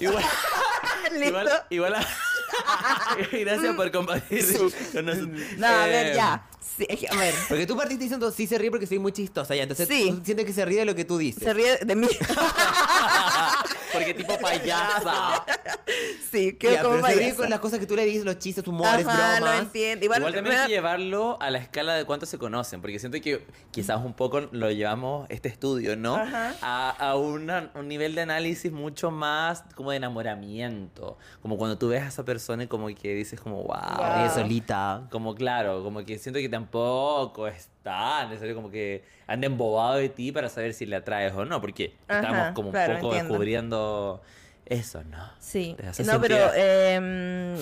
Igual,
listo.
igual, igual a- Gracias por compartir con nosotros.
No, a ver,
Eh,
ya. Sí, a ver,
Porque tú partiste diciendo sí se ríe porque soy muy chistosa ya. Entonces
Sí.
tú sientes que se ríe de lo que tú dices.
se ríe de mí.
Porque tipo payasa.
Sí,
Ya,
como payasa.
con las cosas que tú le dices, los chistes, humores,
Ajá, lo
bromas.
entiendo. Igual,
Igual,
me
también hay que llevarlo a la escala de cuánto se conocen, porque siento que quizás un poco lo llevamos este estudio, ¿no?
Ajá.
A, a una- un nivel de análisis mucho más como de enamoramiento, como cuando tú ves a esa persona y como que dices como, wow.
Wow.
Solita.
Como claro, como que siento que tampoco es tan necesario como que ande embobado de ti para saber si le atraes o no, porque
Ajá,
estamos como un
claro,
poco
entiendo.
descubriendo eso, ¿no?
Sí.
¿Te hace
No, pero
sentido?
em,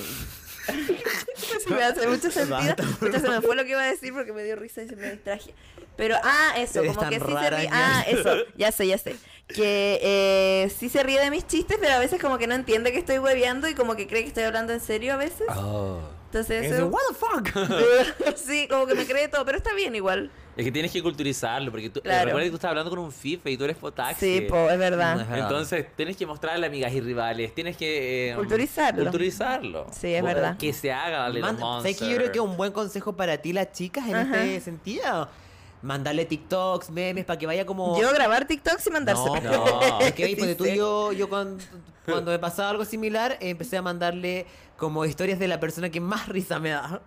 Se me hace mucho sentido. Mucho se me fue lo que iba a decir porque me dio risa y se me distraje. Pero, ah, eso,
Eres
como que sí se ríe. Ah, eso, ya sé, ya sé. Que eh, sí se ríe de mis chistes, pero a veces como que no entiende que estoy hueveando y como que cree que estoy hablando en serio a veces.
Oh.
Entonces, eso.
what the fuck?
sí, como que me cree todo, pero está bien igual.
Es que tienes que culturizarlo, porque tú,
Claro.
recuerda que tú estás hablando con un FIFA y tú eres potaxi.
Sí, po, es verdad.
Ajá.
Entonces, tienes que mostrarle amigas y rivales, tienes que... eh,
Culturizarlo.
Culturizarlo.
Sí, es verdad.
Que se haga
Manda- ¿Sabes que yo creo que un buen consejo para ti, las chicas, en
Ajá.
este sentido? Mandarle TikToks, memes, para que vaya como...
Yo grabar TikToks y
No,
mandárselo.
No.
es que ponte tú y yo, yo cuando, cuando me pasaba algo similar, eh, empecé a mandarle como historias de la persona que más risa me da.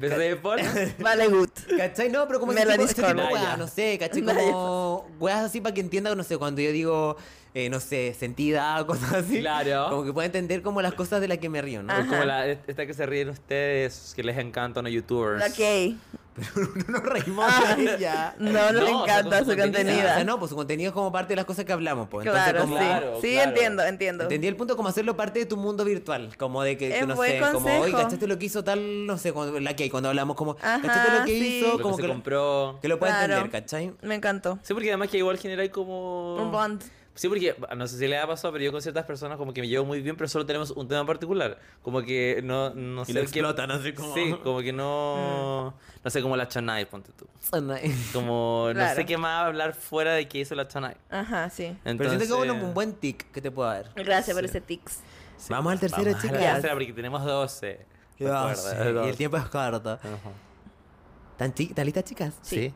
Desde por...
Vale, good.
¿Cachai? No, pero como
Me la
tipo, ese tipo de weas, no sé, ¿cachai? Como weas así para que entienda, no sé, cuando yo digo, eh, no sé, sentida, cosas así.
Claro.
Como que pueda entender como las cosas de las que me río, ¿no?
Como la, esta que se ríen ustedes, que les encanta a los youtubers.
Ok.
no nos reímos
Ah,
de ella.
No, no, le
No, o sea,
encanta su
su contenido.
contenido.
O sea, no, pues su contenido es como parte de las cosas que hablamos, pues. Entonces,
Claro,
como...
sí.
Claro,
sí,
claro.
entiendo, entiendo.
Entendí el punto como hacerlo parte de tu mundo virtual, como de que,
Es
que no
buen
sé, como hoy, ¿cachaste lo que hizo tal, no sé, cuando, la que cuando hablamos como,
Ajá,
¿cachaste lo que
sí.
hizo?
Lo
Como
que
que,
se
lo-
compró.
que lo pueda
Claro.
entender, ¿cachai?
Me encantó.
Sí, porque además que igual genera ahí como...
Un bond.
Sí, porque no sé si le ha pasado, pero yo con ciertas personas como que me llevo muy bien, pero solo tenemos un tema particular. Como que no, no
Y
sé
lo
qué-
explotan así como...
Sí, como que no...
Mm.
No sé, como la Chanay, ponte tú. Como no
Claro.
sé qué más hablar fuera de que hizo la Chanay.
Ajá, sí.
Pero siento que es bueno,
Entonces-
un buen tic que te puedo dar.
Gracias por
Sí.
ese tics.
Sí.
Vamos al tercero,
Vamos a la
chicas.
tercera porque tenemos 12.
Ya
Recuerda,
sé, y
doce.
el tiempo es corto.
Ajá.
¿Están, chi- ¿están listas, chicas?
Sí.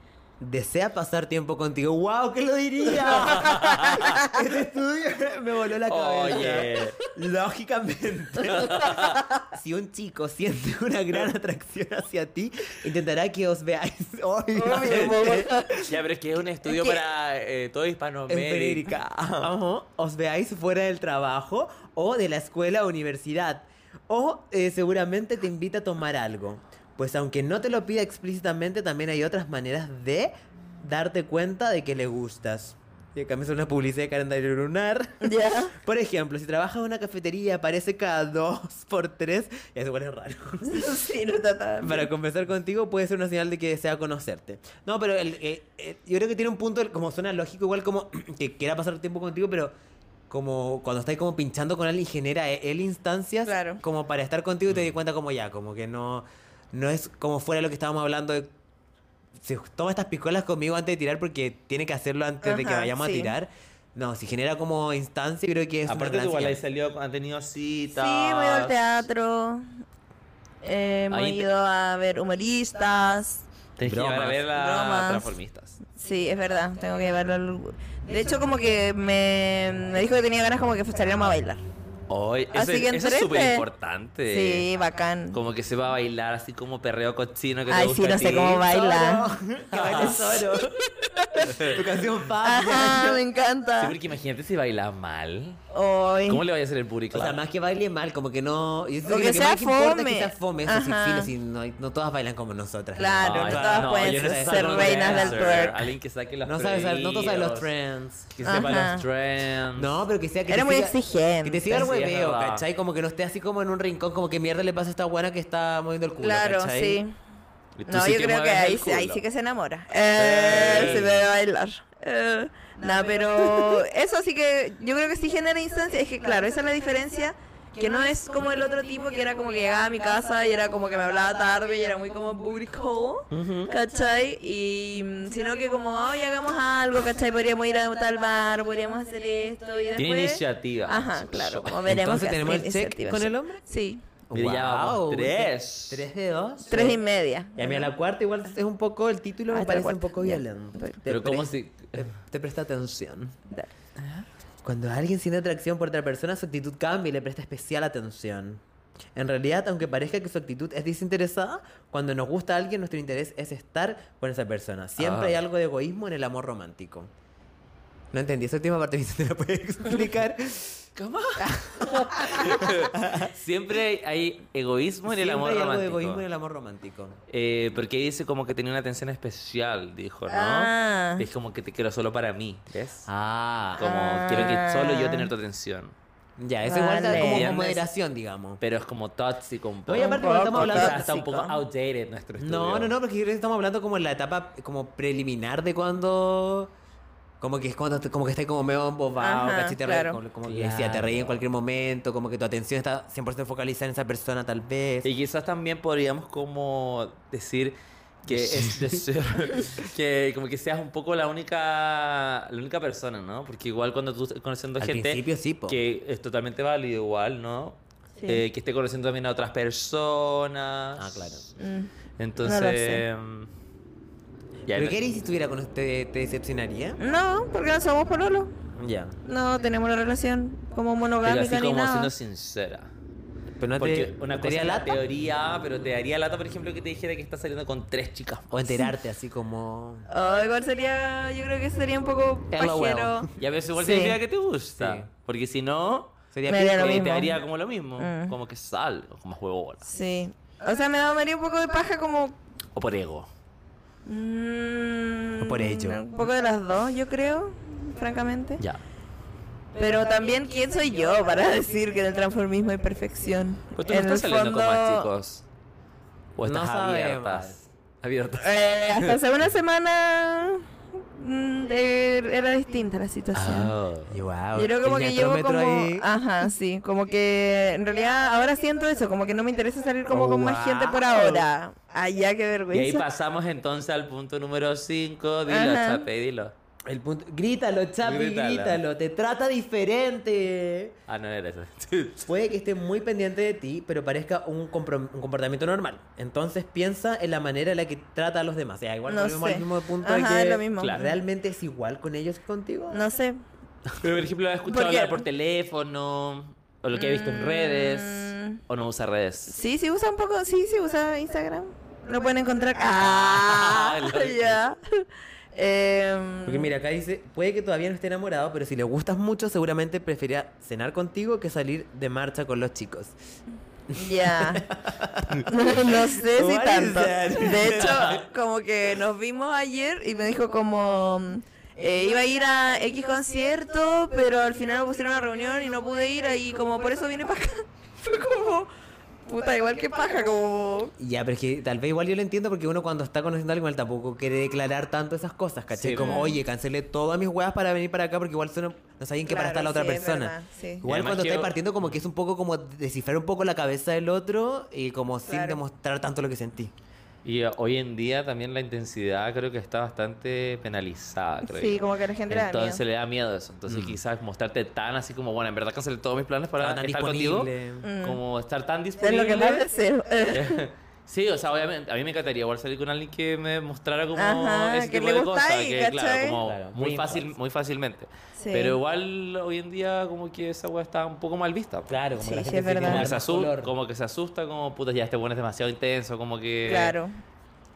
Desea pasar tiempo contigo. ¡Wow! ¿Qué lo diría? este estudio me voló la cabeza.
Oye.
Lógicamente. si un chico siente una gran atracción hacia ti, intentará que os veáis. Obviamente.
Ya, pero es que es un estudio
Es que-
para eh, todo Hispanoamérica.
América. Ajá. Os veáis fuera del trabajo o de la escuela o universidad. O eh, seguramente te invita a tomar algo. Pues aunque no te lo pida explícitamente, también hay otras maneras de darte cuenta de que le gustas. Y acá me una publicidad de calendario lunar.
Ya.
Por ejemplo, si trabajas en una cafetería y aparece cada dos por tres, ya se huele raro.
sí, no está tan
Para conversar contigo puede ser una señal de que desea conocerte. No, pero el, eh, eh, yo creo que tiene un punto, como suena lógico, igual como que quiera pasar tiempo contigo, pero como cuando estáis como pinchando con alguien genera e- él instancias
Claro.
como para estar contigo y te di cuenta como ya, como que no, no es como fuera lo que estábamos hablando de si toma estas piscolas conmigo antes de tirar porque tiene que hacerlo antes de que vayamos
sí.
a tirar. No, si genera como instancia, creo que es una
Aparte,
gran
tú igual ahí salió, han tenido citas.
Sí, hemos ido al teatro. eh, hemos
Ahí te-
ido a ver humoristas.
Tienes que llevar a
Bromas.
ver las
Bromas.
transformistas.
Sí, es verdad, tengo que llevarlo al... De hecho, como que me, me dijo que tenía ganas como que saliéramos a bailar.
Hoy, eso,
Así
es-
que
eso es súper importante.
Sí, bacán.
Como que se va a bailar así como perreo cochino que te
Ay,
gusta
sí, no
a
sé
ti.
cómo baila.
Solo. que baile solo. tu canción fácil.
Ajá, me
Sí,
encanta.
porque imagínate si baila mal.
Hoy.
¿Cómo le vaya a hacer el público?
O sea, más que baile mal, como que no. y eso
O
es
que
lo
sea
más importa es
fome.
que sea fome. Eso sí, filo, sí, no, no todas bailan como nosotras.
Claro,
¿no?
no todas pueden
yo
ser-
sé
ser reinas del twerk.
Alguien que saque los
No sabes, no todos saben los trends.
Que sepa los trends.
No, pero que sea que
Era
te
muy exigente.
Que te siga el
Sí,
hueveo,
verdad.
¿cachai? Como que no esté así como en un rincón, como que mierda le pasa a esta buena que está moviendo el culo,
Claro,
¿cachai?
sí. No,
sí
yo creo que ahí, sí- ahí sí que se enamora. Eh, se debe bailar. Eh, no, pero eso sí que yo creo que sí genera instancias. Es que claro, esa es la diferencia. Que no es como el otro tipo que era como que llegaba a mi casa y era como que me hablaba tarde y era muy como booty call, ¿cachai? Y mm, sino que como, oye, hagamos algo, ¿cachai? Podríamos ir a tal bar, podríamos hacer esto y después...
Tiene iniciativa.
Ajá, claro, como veremos
Entonces tenemos el check con el hombre.
Sí,
Mira,
Guau,
tres.
¿Tres de dos?
tres y media.
Y a mí a la cuarta igual es un poco, el título me parece un poco violento.
Pero-
Te
Pero ¿cómo si...?
Te, te presta atención.
Dale.
Cuando alguien siente atracción por otra persona, su actitud cambia y le presta especial atención. En realidad, aunque parezca que su actitud es desinteresada, cuando nos gusta a alguien, nuestro interés es estar con esa persona. Siempre
Ah.
hay algo de egoísmo en el amor romántico. No entendí, esa última parte ¿te la puedes explicar?
¿Cómo? Siempre hay egoísmo en el
Siempre
amor
hay algo de
romántico.
egoísmo en el amor romántico.
Eh, porque dice como que tenía una atención especial, dijo, ¿no?
Ah.
Es como que te quiero solo para mí, ¿ves?
Ah.
Como
Ah.
quiero que solo yo tener tu atención.
Ya, eso igual está
Vale.
como con
¿Entiendes?
moderación, digamos.
Pero es como tóxico un poco.
Oye, aparte cuando estamos hablando...
Quizás está un poco outdated nuestro estudio.
No, no, no, porque yo creo que estamos hablando como en la etapa como preliminar de cuando... Como que es cuando como que estás como medio embobado,
Ajá,
¿cachai? Te re-
claro.
Como, como que decía, te reí en cualquier momento, como que tu atención está 100% focalizada en esa persona tal vez.
Y quizás también podríamos como decir que es de ser- que como que seas un poco la única la única persona, ¿no? Porque igual cuando tú estás conociendo
Al
gente
principio sí, po.
que es totalmente válido igual, ¿no?
Sí.
Eh, que esté conociendo también a otras personas.
Ah, claro.
Mm.
Entonces,
No lo sé.
em, ya,
¿Pero
no-
qué harías si estuviera con usted? ¿Te decepcionaría?
No, porque no somos pololo.
Ya.
No tenemos una relación como
pero
monogámica
así
ni
como
nada.
siendo sincera.
Pero no
Porque
te,
una
¿no te
cosa es
daría
la
lata?
teoría, pero te daría lata, por ejemplo, que te dijera que estás saliendo con tres chicas.
O enterarte así como...
Oh, igual sería, yo creo que sería un poco pajero.
Y a veces igual
Sí.
significa que te gusta.
Sí.
Porque si no,
Sería
Me haría
pico.
lo
eh, te haría como lo mismo.
Mm.
Como que sal, como huevona.
Sí. O sea, me daría un poco de paja como...
O por ego.
Mm,
O por ello.
Un poco de las dos, yo creo, francamente.
Ya.
Pero también, ¿quién soy yo para decir que en el transformismo hay perfección?
Pues tú no
En
estás saliendo con más chicos. O
No
estás
sabemos.
abiertas. Abiertas.
eh, hasta hace una semana era distinta la situación.
Ah.
Y wow,
Yo creo como
el
que llevo como...
ahí.
Ajá, sí. Como que en realidad ahora siento eso. Como que no me interesa salir como
Oh,
con más gente por ahora. Allá, qué
Y ahí
vergüenza.
pasamos entonces al punto número 5. Dilo,
Ajá.
Chape, dilo.
El punto... Grítalo, Chapi, grítalo. Te trata diferente.
Ah, no era eso.
Puede que esté muy pendiente de ti, pero parezca un, comportamiento normal. Entonces piensa en la manera en la que trata a los demás. O sea, igual
No
volvemos
sé.
al mismo punto de
Ajá,
que
es lo mismo.
Claro.
realmente es igual con ellos que contigo.
No sé.
Pero, por ejemplo, he escuchado
Porque-
hablar por teléfono. O lo que he visto en redes.
Mm.
O no usa redes.
Sí, sí usa un poco. Sí, sí usa Instagram. Lo pueden encontrar. Ah, ya. Em,
Porque mira, acá dice, puede que todavía no esté enamorado, pero si le gustas mucho, seguramente preferirá cenar contigo que salir de marcha con los chicos.
Ya. no sé si tanto. De hecho, como que nos vimos ayer y me dijo como eh, iba a ir a X concierto, pero al final me pusieron una reunión y no pude ir y como por eso vine para acá. Fue como puta, igual que paja, como
Ya, pero es que tal vez igual yo lo entiendo porque uno cuando está conociendo a alguien igual tampoco quiere declarar tanto esas cosas, ¿cachai?
Sí.
Como, oye, cancelé todas mis weas para venir para acá porque igual son- no saben qué para estar la otra
sí,
persona.
verdad, sí.
Y
Igual cuando
que
estáis
yo-
partiendo como que es un poco como descifrar un poco la cabeza del otro y como sin demostrar tanto lo que sentí.
Y eh, hoy en día también la intensidad creo que está bastante penalizada. Creo
Sí,
yo.
como que a la gente le da
Entonces
miedo.
le da miedo eso. Entonces quizás mostrarte tan así como, bueno, en verdad cancelé todos mis planes para estar contigo.
Mm.
Como estar tan
Es
disponible.
lo que más deseo.
Sí, o sea, obviamente, a mí me encantaría igual salir con alguien que me mostrara como
Ajá,
ese
que
tipo
le
de cosas, que
¿cachai?
claro, como
Claro,
muy fácil, muy fácilmente.
Sí.
Pero igual hoy en día como que esa weá está un poco mal vista.
Claro, como
Sí,
que la
sí,
gente
es
se
verdad.
Como que, se asusta, como que se asusta, como puta, ya este bueno es demasiado intenso, como que.
Claro.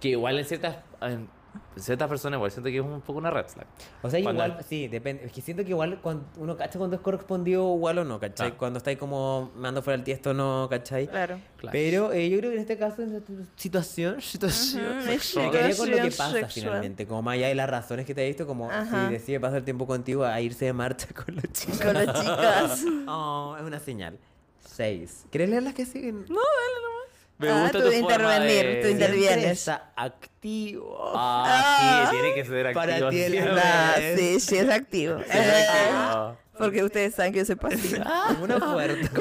Que igual en ciertas, en ciertas personas igual siento que es un poco una red flag.
O sea,
Cuando-
igual, sí, depende. Es que siento que igual cuando uno cacha cuando es correspondido igual o no, ¿cachai?
Ah.
Cuando estáis como mando fuera el tiesto o no, ¿cachai?
Claro.
Claro.
Pero eh, yo creo que en este caso, en esta situación, situación,
Ujú,
me
es
quedaría con lo que pasa
sexual.
finalmente. Como más allá de las razones que te he visto, como
Ajá.
si decide pasar tiempo contigo a irse de marcha con los chicos.
Con las chicas.
Oh, es una señal. Seis. ¿Quieres leer las que siguen? No.
Me
Ah,
gusta
tú
tu
de
forma
intervenir,
de-
tú inter- intervienes.
Está activo.
Ah, sí, tiene que ser activo.
Para ti el.
Ah, sí, sí es activo.
Sí, es activo.
Porque ustedes saben que yo soy pasiva.
Como una fuerte.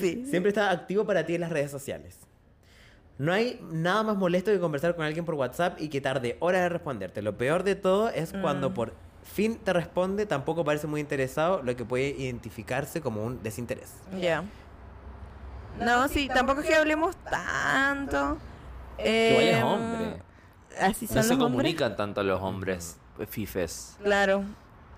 Sí.
Siempre está activo para ti en las redes sociales. No hay nada más molesto que conversar con alguien por WhatsApp y que tarde horas en responderte. Lo peor de todo es
Mm.
cuando por fin te responde, tampoco parece muy interesado, lo que puede identificarse como un desinterés.
Ya. No, sí, tampoco es que hablemos tanto.
Igual es hombre.
Así son
No se
los hombres.
comunican tanto los hombres fifes.
Claro.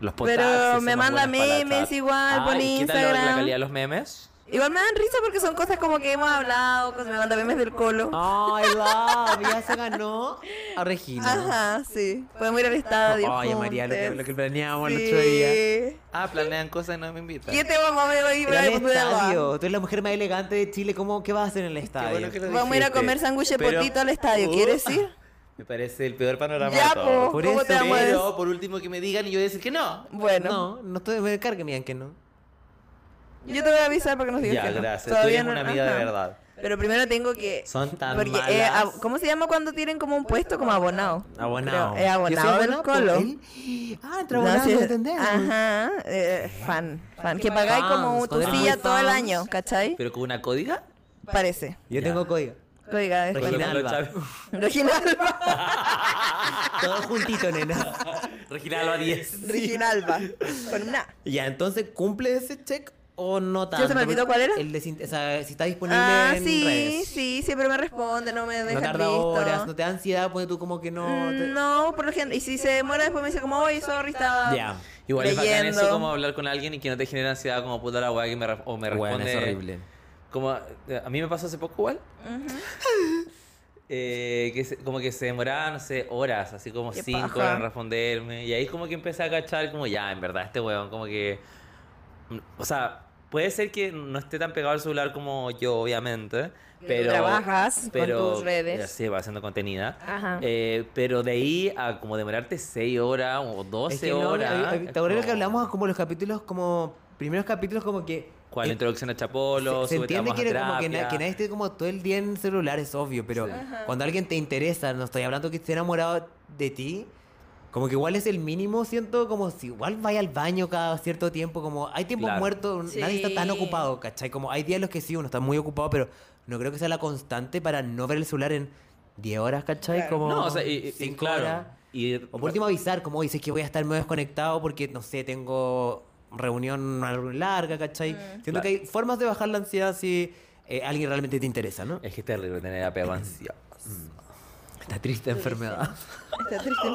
Los
Pero
potaxis
me manda memes igual por
Ay, ¿Qué tal la- la
Instagram.
calidad de los memes?
Igual me dan risa porque son cosas como que hemos hablado, cosas me manda memes del colo.
Ay, love, ya se ganó a Regina.
Ajá, sí. Podemos ir al estadio.
Ay, María, lo que,
juntas.
lo que planeábamos el otro día.
Ah, planean cosas y no me invitan.
¿Qué te vamos a ver hoy?
Era el
Vamos a-
estadio. Tú eres la mujer más elegante de Chile. ¿Cómo, ¿Qué vas a hacer en el estadio?
bueno que lo
Vamos a ir a comer sándwich de
Pero-
potito al estadio, ¿quieres ir?
Me parece el peor panorama
Ya,
de todo.
po,
Por
¿cómo
eso,
Pero por último que me digan y yo voy a decir que no.
Bueno,
No, no estoy. Me cargue, me digan que no.
Yo te voy a avisar para que nos digas
Ya,
que no.
gracias. Tú
Todavía
eres
no-
una amiga de verdad.
Pero primero tengo que...
Son tan
porque,
malas.
eh, ab- ¿Cómo se llama cuando tienen como un puesto? Como abonado.
Abonado.
Creo. Es abonado del colo.
él. Ah, entra
No,
abonado,
sí,
¿no entendés?
Ajá, eh, fan, fan. Que pagáis como
Fans,
tu silla todo el año, ¿cachai?
Pero con una códiga.
Parece.
Yo
Ya.
tengo código.
Códiga de
Regina. Alba.
Regina Alba.
Todo juntito, nena.
Regina Alba 10.
Regina Alba. Con una.
Ya, entonces, ¿cumple ese check o no tanto?
se me olvidó cuál era.
El de, sin- o sea, si está disponible
Ah,
en
sí,
redes.
sí, siempre me responde, no me deja
No tarda
visto.
horas, no te da ansiedad, pone tú como que no... te-
Mm, No, por ejemplo, y si se demora después me dice como, oye, sorry, estaba
Ya.
Igual es bacán
leyendo.
eso como hablar con alguien y que no te genere ansiedad como puta la weá que me, o me responde.
Bueno, es horrible.
Como eh, a mí me pasó hace poco igual. Eh, que se- como que se demoraba, no sé, horas, así como
Qué
cinco
paja.
horas en responderme. Y ahí como que empecé a cachar como ya, en verdad, este weón, como que... mm, O sea, puede ser que no esté tan pegado al celular como yo, obviamente. Pero,
trabajas con
pero,
tus redes.
ya Sí, va haciendo contenida.
Ajá.
Eh, pero de ahí a como demorarte 6 horas o 12
Es que no,
horas.
a- a-
es
¿Te acuerdas
como-
que hablamos como los capítulos, como... Primeros capítulos como que...
¿Cuál? La
eh,
introducción a Chapolo,
se, se entiende que, como que, na- que nadie esté como todo el día en celular, es obvio, pero cuando alguien te interesa, no estoy hablando que esté enamorado de ti, como que igual es el mínimo, siento como si igual vaya al baño cada cierto tiempo, como hay tiempo
Claro.
muerto, nadie está tan ocupado, ¿cachai? Como hay días en los que sí, uno está muy ocupado, pero no creo que sea la constante para no ver el celular en 10 horas, ¿cachai?
Claro.
Como
No, o sea, y, y- y
5
claro.
horas.
Y,
O por último avisar, como dices que voy a estar medio desconectado porque, no sé, tengo reunión larga, ¿cachai? Siento
Claro.
que hay formas de bajar la ansiedad si eh, alguien realmente te interesa, ¿no?
Es que es terrible tener apego ansioso.
Esta triste enfermedad.
Está triste.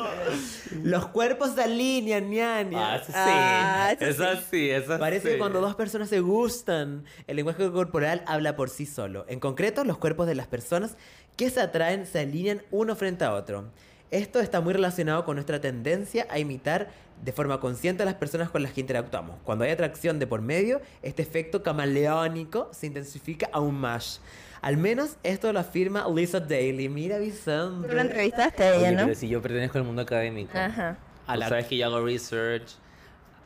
Los cuerpos se alinean, ñaña.
Ah, sí.
Ah, eso
eso sí, eso
Parece
sí.
que cuando dos personas se gustan, el lenguaje corporal habla por sí solo. En concreto, los cuerpos de las personas que se atraen se alinean uno frente a otro. Esto está muy relacionado con nuestra tendencia a imitar de forma consciente a las personas con las que interactuamos. Cuando hay atracción de por medio, este efecto camaleónico se intensifica aún más. Al menos esto lo afirma Lisa Daly. Mira, Vicente.
Tú la entrevistaste a
Oye,
ella, ¿no?
pero si yo pertenezco al mundo académico.
Ajá.
A la-
sabes que yo hago research,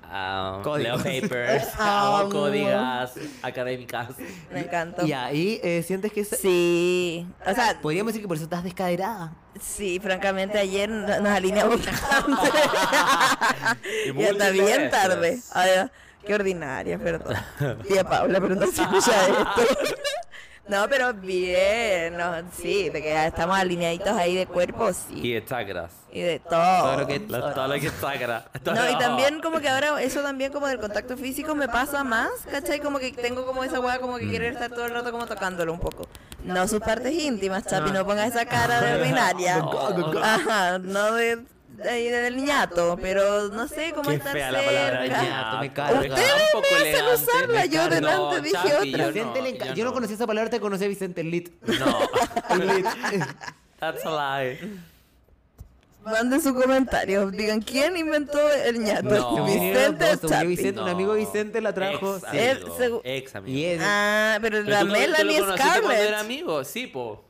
um, leo papers, hago códigas académicas.
Me encantó.
Y ahí eh, sientes que... se-
Sí. O sea,
Podríamos decir que por eso estás descaderada.
sí, francamente ayer no- nos alineamos bastante.
Y
ya está bien tarde. Ay, qué ordinaria, perdón. Tía Paula, pero no se escucha esto. No, pero bien, no, sí, de que ya estamos alineaditos ahí de cuerpo,
Y
sí.
de chakras.
Y de todo.
Todo lo que-
Lo- Todo lo que es chakra.
No, y también como que ahora eso también como del contacto físico me pasa más, ¿cachai? Como que tengo como esa weá como que quiere estar todo el rato como tocándolo un poco. No sus partes íntimas, Chapi, no pongas esa cara de ordinaria. Ajá, no de, del ñato, pero no sé cómo
Qué
estar
fea la palabra
cerca.
ñato, me carga.
Ustedes me hacen
elegante,
usarla,
me
yo
carga.
delante
No,
dije
Chapi,
otra.
yo
Vicente le enca-
yo
yo no
no.
conocía esa palabra, te conocí a Vicente Lit.
No. That's a lie.
Manden su comentario, digan quién inventó el ñato,
No.
Vicente o
un
Chapi.
Vicente, un amigo Vicente la trajo.
Ex
sí.
Él
amigo.
segu-
Ex amigo.
Y es-
Ah, pero
Pero
la
tú, tú
Melanie
conociste cuando era
Scarlett.
amigo, sí, po.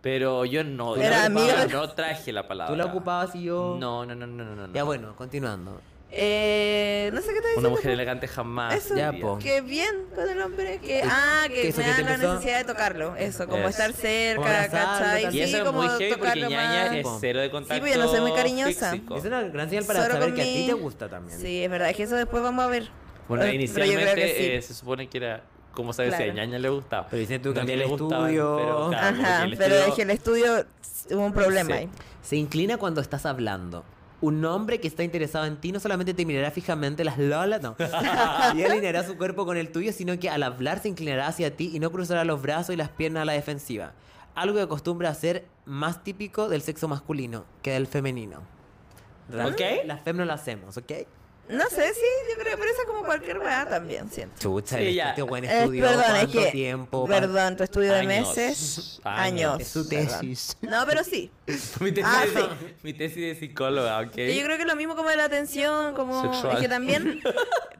Pero yo no.
Era
yo no-
amiga.
No traje la palabra.
tú la ocupabas y yo.
No, no, no, no, no, no.
Ya bueno, continuando.
Eh, no sé qué te diciendo.
Una mujer elegante jamás.
Eso,
Ya,
diría.
po.
que bien con el hombre, que ah, que,
que eso
me
que
la
empezó-
necesidad de tocarlo, eso, como
Eso.
estar
Como
cerca,
abrazarlo
¿cachai?
Y
Sí,
eso es
como
muy heavy porque
tocarlo
ñaña
más.
es cero de contacto
pues yo no soy muy cariñosa.
físico.
Es una gran señal para
Solo
saber
con
que a ti
mi-
te gusta también.
Sí, es verdad, es que eso después vamos a ver.
Bueno,
Eh, pero yo creo
inicialmente
sí.
eh, se supone que era, como sabes, si a
Claro.
ñaña le gustaba.
Pero dice tú
No
cambié
que
el estudio.
pero claro,
Ajá,
que el
pero
estudio-
es que el estudio hubo un problema
Sí.
ahí.
Se inclina cuando estás hablando. Un hombre que está interesado en ti no solamente te mirará fijamente las lolas, no. y alineará su cuerpo con el tuyo, sino que al hablar se inclinará hacia ti y no cruzará los brazos y las piernas a la defensiva. Algo que acostumbra a ser más típico del sexo masculino que del femenino.
¿Ok?
Las fem no lo hacemos, ¿ok?
No sé, sí, yo creo, pero eso es como cualquier weá también, siento.
Chucha,
Sí, ya.
este buen
Eh,
estudio,
perdón, es
¿cuánto
que.
tiempo?
Perdón, tu estudio de
Años.
meses.
Años.
Años.
Es su
perdón.
tesis.
No, pero sí.
mi, tesis
Ah,
de,
sí.
mi tesis de psicóloga, ¿ok?
Y yo creo que lo mismo como de la atención, como
Sexual.
es que también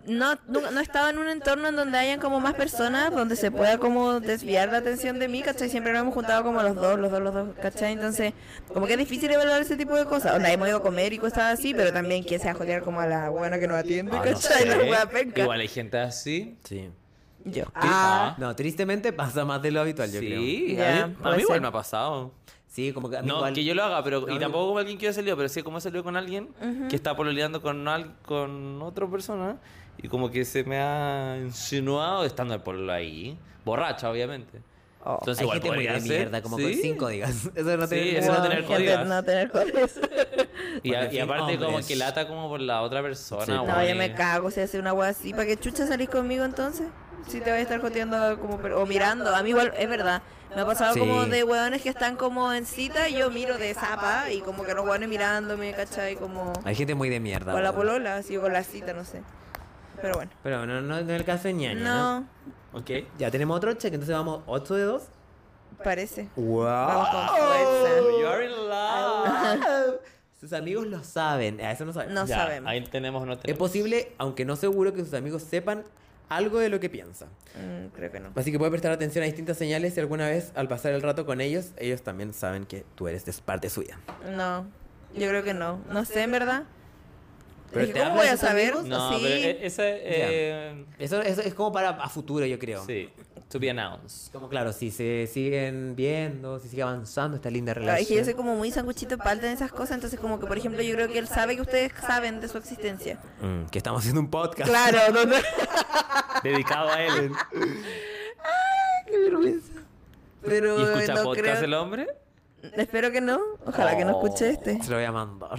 no, no, no estaba en un entorno en donde hayan como más personas, donde se pueda como desviar la atención de mí, ¿cachai? Siempre nos hemos juntado como los dos, los dos, los dos, ¿cachai? Entonces, como que es difícil evaluar ese tipo de cosas. Onda, hemos ido a comer y cosas así, pero también quién se va a joder como a la buena que nos atiende,
Ah, no
¿cachai? La
sé.
wea penca.
Igual hay gente así.
Sí.
Yo.
Ah.
No, tristemente pasa más de lo habitual, yo creo.
Sí, a mí, igual me ha pasado.
Sí, como que a mí
No,
igual-
que yo lo haga, pero
No,
y tampoco como alguien que haya salido, pero sí como he salido con alguien que está pololeando con al- con otra persona y como que se me ha insinuado estando el pololo ahí, borracha obviamente.
Oh.
Entonces
Hay
igual
gente muy de
ser,
mierda, como con
sí.
cinco digas. Eso no
Sí,
tiene
eso no tener
Gente
códigas.
no tener códigos.
Y, a- aparte como que lata como por la otra persona.
Sí.
No, yo me cago si hace una wea así. ¿Para qué chucha salís conmigo entonces? Si te vas a estar joteando como, o mirando. A mí igual, es verdad. Me ha pasado
Sí.
como de hueones que están como en cita y yo miro de zapa y como que los hueones mirándome, ¿cachai? Como
Hay gente muy de mierda.
con la polola, así o con la cita, no sé. Pero bueno.
Pero no, no, no es el caso de ñaña, ¿no?
No,
Ok.
Ya tenemos otro check, entonces vamos 8 de 2.
parece.
¡Wow!
Vamos con fuerza.
You are in love.
Sus amigos lo saben. A eso no saben.
No
Ya,
sabemos.
Ahí tenemos, no
Es
tenemos.
posible, aunque no seguro, que sus amigos sepan algo de lo que piensa.
Mm, creo que no.
Así que puede prestar atención a distintas señales si alguna vez al pasar el rato con ellos, ellos también saben que tú eres es parte suya.
No, yo creo que no. No sé, en verdad.
Pero
¿Cómo voy a saber?
amigos?
No,
sí.
pero e- esa eh,
Eso, eso es como para a futuro, yo creo.
sí, to be announced.
Como claro, si se siguen viendo, si sigue avanzando esta linda
Claro,
relación.
es que yo soy como muy sanguchito de palta en esas cosas, entonces como que, por ejemplo, yo creo que él sabe que ustedes saben de su existencia.
Mm, que estamos haciendo un podcast.
Claro, no, no.
Dedicado a él.
Qué vergüenza. Pero
¿Y escucha
no
podcast
creo...
el hombre?
Espero que no. Ojalá que no escuche este.
Se lo voy a mandar.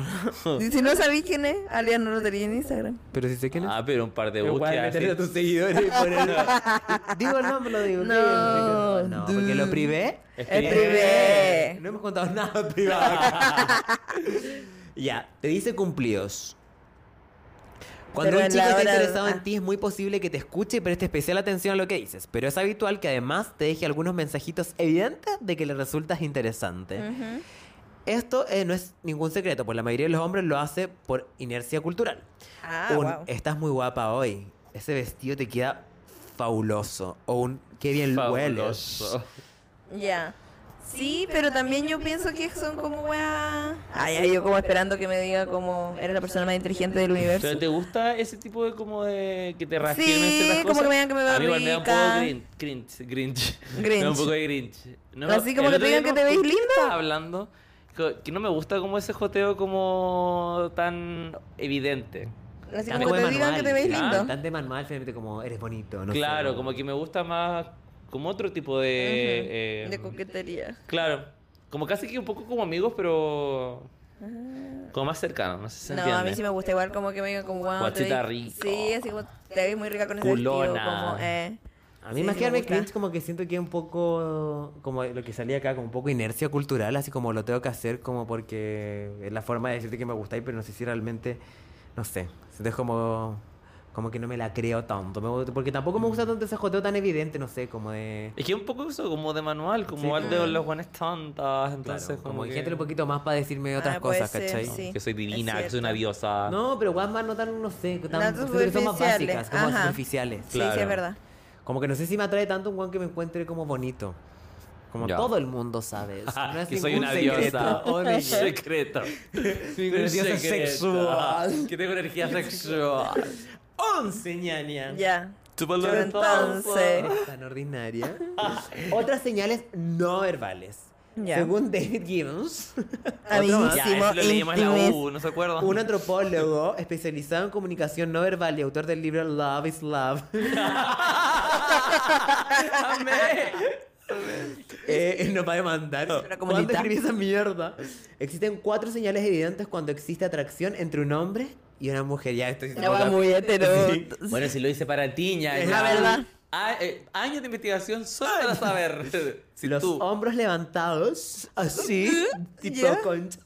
Y si no sabéis quién es, alias no lo tenía en Instagram.
Pero si sé quién es.
Ah, pero un par de
Igual
búsquedas.
meterle a tus seguidores y poner- Digo el nombre, lo digo.
No,
No, porque lo privé.
El
Escribe.
privé.
No hemos contado nada privado. ya, te dice cumplidos. Cuando
Pero
un chico está interesado
ah.
en ti es muy posible que te escuche y preste especial atención a lo que dices, pero es habitual que además te deje algunos mensajitos evidentes de que le resultas interesante.
Ujú.
Esto eh, no es ningún secreto, pues la mayoría de los hombres lo hace por inercia cultural.
Ah,
un,
wow.
estás muy guapa hoy, ese vestido te queda fabuloso, o un, qué bien hueles.
Fabuloso.
Ya. Sí, pero también yo pienso que son como weá. Ay, ay, yo como esperando que me diga como eres la persona más inteligente del universo.
¿Pero te gusta ese tipo de como de que te reafirmen
Sí,
ciertas
como
cosas?
que me digan que me veo
A mí igual me da un poco
rica.
de grin- cringe, grinch.
Grinch.
Me da un poco de grinch. No,
Así como que te digan que te
no-
veis
¿con quién
linda?
hablando que, no me gusta como ese joteo como tan evidente.
Así
Tan
como te digan que te veis
claro.
lindo.
Tan de manual, finalmente como eres bonito. No
claro,
sé,
como que me gusta más como otro tipo de... Eh,
De coquetería.
Claro, como casi que un poco como amigos, pero como más cercanos, no sé si se
No,
entiende.
a mí sí me gusta igual como que me digan como wow,
Guachita rico.
Sí, así como te ves muy rica con ese
Culona.
vestido, como eh.
A mí
Sí,
más
sí
que
me
darme
gusta.
cringe, como que siento que es un poco, como lo que salía acá, como un poco inercia cultural, así como lo tengo que hacer como porque es la forma de decirte que me gustáis, pero no sé si realmente, no sé, siento es como, como que no me la creo tanto, porque tampoco me gusta tanto ese joteo tan evidente, no sé, como de...
Es que es un poco eso, como de manual, como
Sí.
al de los buenos tontas, entonces
Claro, como,
como,
que gente un poquito más para decirme otras
Ah, puede
cosas,
ser,
¿cachai?
sí.
que soy
es
divina, que soy una diosa.
No, pero guas más no tan, no sé, tan,
No,
siento que son más básicas, como
ajá.
superficiales.
Sí,
Claro.
sí, es verdad.
Como que no sé si me atrae tanto un guan que me encuentre como bonito. Como
Ya.
todo el mundo sabe. No es
que soy una
secreto.
diosa.
Oh, niña.
secreto. Ningún
Una diosa sexual.
Que tengo energía sexual.
Once, ñaña.
Ya.
Chúpalo
Pero entonces-
Tan ordinaria. Otras señales no verbales.
Ya.
Según David Gibbons,
Ya, lo leímos en la U, ¿no se acuerdan?
un antropólogo especializado en comunicación no verbal y autor del libro Love is Love, eh, nos va a demandar. ¿Cuándo escribí esa mierda? Existen cuatro señales evidentes cuando existe atracción entre un hombre y una mujer. Ya estoy
Ya va muy hetero.
Sí.
Bueno, si lo hice para tiña.
Es
ya.
la verdad.
Ah, eh, años de investigación solo para saber. Si
Los
tú.
hombros levantados, así, tipo concha,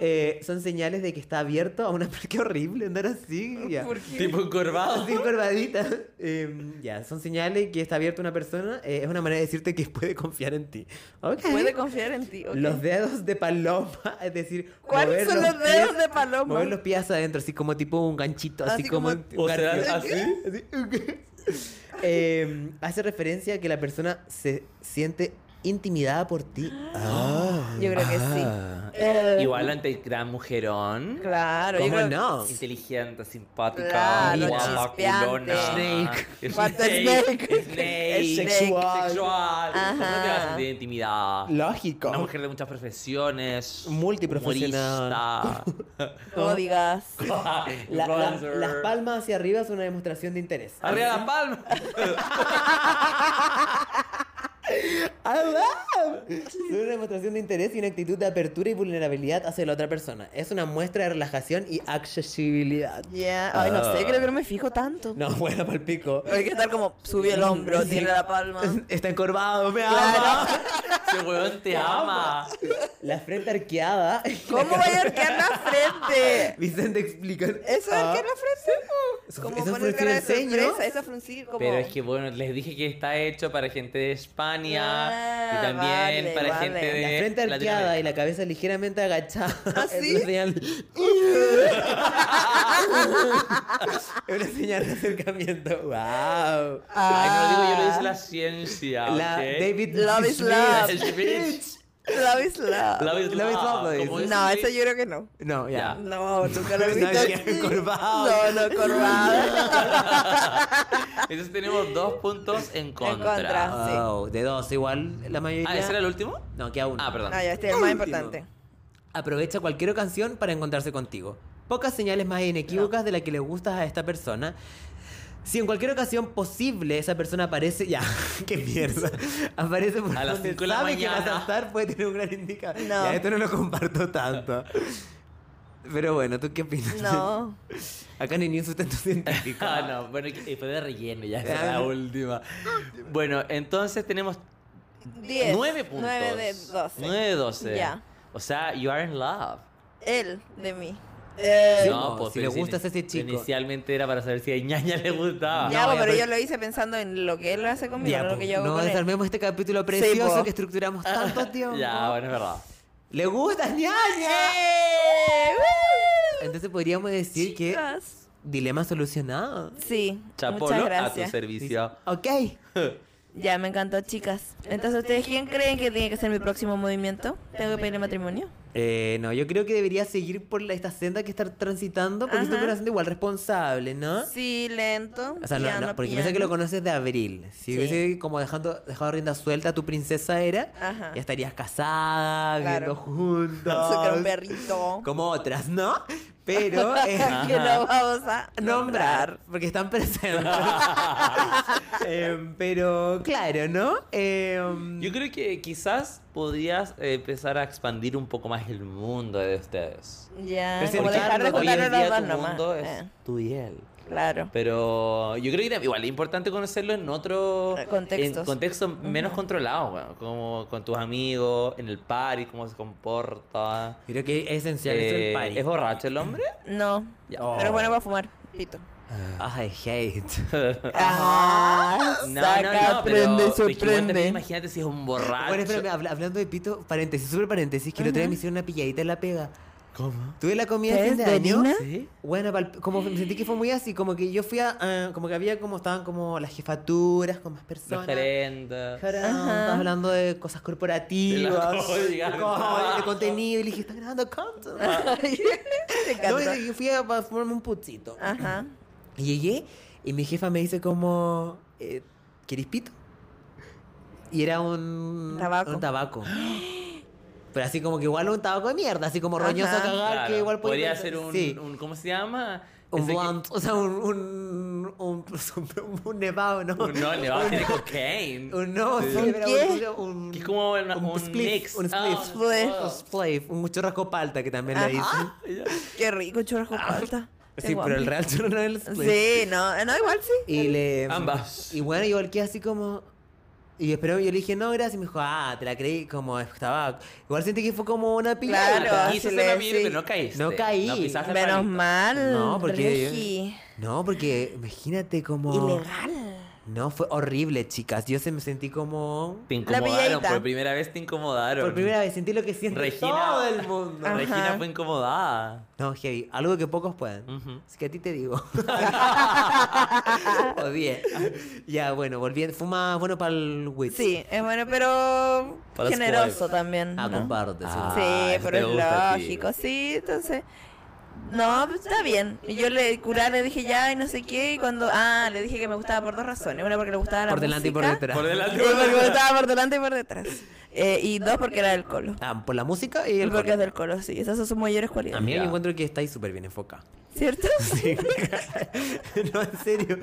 eh, son señales de que está abierto a una... Qué horrible andar así. Ya.
¿Por qué?
Tipo encorvado.
Así encorvadita. Eh, ya, son señales que está abierta una persona. eh, es una manera de decirte que puede confiar en ti. Ok.
Puede confiar en ti. ok.
Los dedos de paloma, es decir,
¿Cuáles
mover
son los dedos
pies-
de paloma?
Mover los pies hacia adentro, así como tipo un ganchito, así,
Así
como,
como-
un
O sea, así.
Así. Eh, hace referencia a que la persona se siente intimidada por ti. Ah.
Yo creo que sí.
Ah.
Eh,
Igual ante gran mujerón.
Claro, yo
¿Cómo
creo-
no?
Inteligente, simpática,
Claro,
guapa, culona.
Snake.
¿Cuánto es Snake?
Snake.
Es
sexual.
Sexual. ¿Cómo te vas a sentir intimidada?
Lógico.
Una mujer de muchas profesiones.
Multiprofesional.
No digas.
La- la-
Influencer.
las palmas hacia arriba es una demostración de interés.
Arriba las palmas.
Es una demostración de interés y una actitud de apertura y vulnerabilidad hacia la otra persona. Es una muestra de relajación y accesibilidad.
Ya, ay, no sé, creo que no me fijo tanto.
No, bueno, para el pico.
Hay que estar como, sube el hombro,
Sí.
tiene la palma.
Está encorvado, me
Claro.
ama.
Ese weón te ama.
La frente arqueada.
¿Cómo voy a arquear la frente?
Vicente explica.
¿Eso es
Ah.
arquear la frente? Como
eso
poner cara de sorpresa, eso fruncir como...
Pero es que bueno, les dije que está hecho para gente de España
Ah,
y también
vale,
para
vale.
gente de
La frente arqueada y la cabeza ligeramente agachada.
¿Ah,
Es
sí?
una señal. es una señal de acercamiento. ¡Wow!
Ay, no lo digo yo, lo dice la ciencia.
La
¿ok?
David
Love is love. Love is love.
Love is
Love is
love.
love,
como
dice.
No, eso yo creo que no.
No, ya.
Ya.
No, nunca lo he
No,
visto
encorvado.
No, no, corvado.
Entonces tenemos dos puntos en contra.
contra. Sí.
Oh, de dos, igual la mayoría.
Ah, ¿ese era el último?
No, queda uno.
Ah, perdón.
No, ya, este es el más
Último.
importante.
Aprovecha cualquier ocasión para encontrarse contigo. Pocas señales más inequívocas de la que le gustas a esta persona. Si en cualquier ocasión posible esa persona aparece, ya, qué mierda, aparece por
A las
donde
cinco la
sabe que va a saltar, puede tener un gran indicador.
No.
Ya, esto no lo comparto tanto. Pero bueno, ¿tú qué opinas?
No.
Acá ni ni un sustento científico.
Ah, no, bueno, que- fue de relleno ya,
Ah,
es la
no.
última. Bueno, entonces tenemos
Diez.
nueve puntos.
Nueve de doce.
Nueve de doce.
Ya.
O sea, you are in love.
Él, de mí.
Sí,
no, pues
si le gustas a ese chico.
Inicialmente era para saber si a ñaña le gustaba.
Ya,
No,
pues,
ya,
pero
pero-
yo lo hice pensando en lo que él hace conmigo,
Ya,
no lo que yo hago
no
con él.
desarmemos este capítulo precioso
po.
que estructuramos tanto tiempo.
Ya, bueno, es verdad.
¿Le gusta ñaña?
¡Eh! ¡Woo!
Entonces podríamos decir que
Chicas.
dilema solucionado.
Sí,
Chapolo a tu
gracias.
servicio.
Ok.
Ya, me encantó, chicas. Entonces, ¿ustedes quién creen que tiene que ser mi próximo movimiento? ¿Tengo que pedirle matrimonio?
Eh, no, yo creo que debería seguir por la- esta senda que está transitando porque
Ajá.
es una senda igual responsable, ¿no?
Sí, lento.
O sea, no,
piano,
no, porque piensa que lo conoces de abril. Si
Sí.
hubiese como dejando, dejado rienda suelta a tu princesa era,
Ajá.
ya estarías casada,
Claro.
viviendo juntos.
Un perrito.
Como otras, ¿no? Pero eh,
que no vamos a
nombrar, porque están presentes. Em, pero claro, ¿no? Em,
Yo creo que quizás podrías eh, empezar a expandir un poco más el mundo de ustedes.
Ya, como
el
dejar de
Hoy en día tu
nomás.
mundo es
Eh,
tú y él.
claro.
Pero yo creo que igual es importante conocerlo en otro
Eh, contextos.
en contextos menos controlados, bueno, como con tus amigos, en el party, cómo se comporta.
creo que es esencial esto
Eh,
del party.
¿Es borracho el hombre?
No.
Ya.
Pero bueno, va a fumar. Pito.
I hate.
Ah,
No,
saca,
no, no, pero
prende,
es que igual también
sorprende.
imagínate si es un borracho.
Bueno, espérame, habla- hablando de pito, paréntesis, súper paréntesis, que el otro día me hicieron una pilladita en la pega.
¿Cómo?
Tuve la comida de
¿Qué
fin de
es, de
año.
¿Sí?
Bueno, pal- como me sentí que fue muy así, como que yo fui a, ah, como que había como estaban como las jefaturas con más
Los
personas.
gerentes.
Estabas hablando de cosas corporativas,
De las códigas.
co- de contenido, y le dije, está grabando content.
Me
No, y yo fui a, a fumarme un putzito.
Ajá.
Y llegué y mi jefa me dice como, eh, ¿querés pito? Y era un
Tabaco.
Un tabaco. Pero así como que igual un tabaco de mierda, así como roñoso a cagar,
Claro,
que igual
podría
pensar-
ser un,
sí,
un- ¿Cómo se llama?
un
Ese que-
blunt, o sea, un, un, un, un, un nevado, ¿no?
un- no, le va a tener cocaine.
Un no, sí,
¿Un
pero
qué?
un,
Que es como una- un
spliff,
mix.
Un
Ah,
spliff.
un
spliff.
Un spliff, un churrasco palta que también le
Ajá.
dicen.
Qué rico, churrasco palta.
Sí, pero el real churrasco no es el spliff.
Sí, no, no, igual sí.
Y le.
Ambas.
Y bueno, igual que así como. Y esperó, yo le dije, no, gracias. Y me dijo, ah, te la creí como estaba. Igual sentí que fue como una pila.
Claro,
Quise hacer
sí.
pero no caíste.
No caí.
No pisaste el
Menos mal.
No, porque-
Regi.
No, porque imagínate como.
Ilegal.
No, fue horrible, chicas. Yo se me sentí como...
Te incomodaron, por primera vez te incomodaron.
Por primera vez sentí lo que siente
Regina-
todo el mundo.
Ajá.
Regina fue incomodada.
No, heavy. Algo que pocos pueden.
Ujú.
Así que a ti te digo. Odié. Ya, bueno, volviendo. Fuma bueno para el witch.
Sí, es bueno, pero
Para
generoso también.
Ah,
¿no?
comparte, sí.
Ah,
Sí,
eso
pero es lógico, sí, entonces... No, pues está bien. Y yo le curar, le dije ya y no sé qué, y cuando... Ah, le dije que me gustaba por dos razones. Una porque le gustaba la
Por delante y por detrás.
Por delante
y porque me gustaba por delante y por detrás. Eh, y dos porque era del colo.
Ah, por la música y
Y
el
porque es
color.
del colo, sí. Esas son sus mayores
A
cualidades.
mí yo encuentro que estáis súper bien enfocada.
¿Cierto?
no, en serio.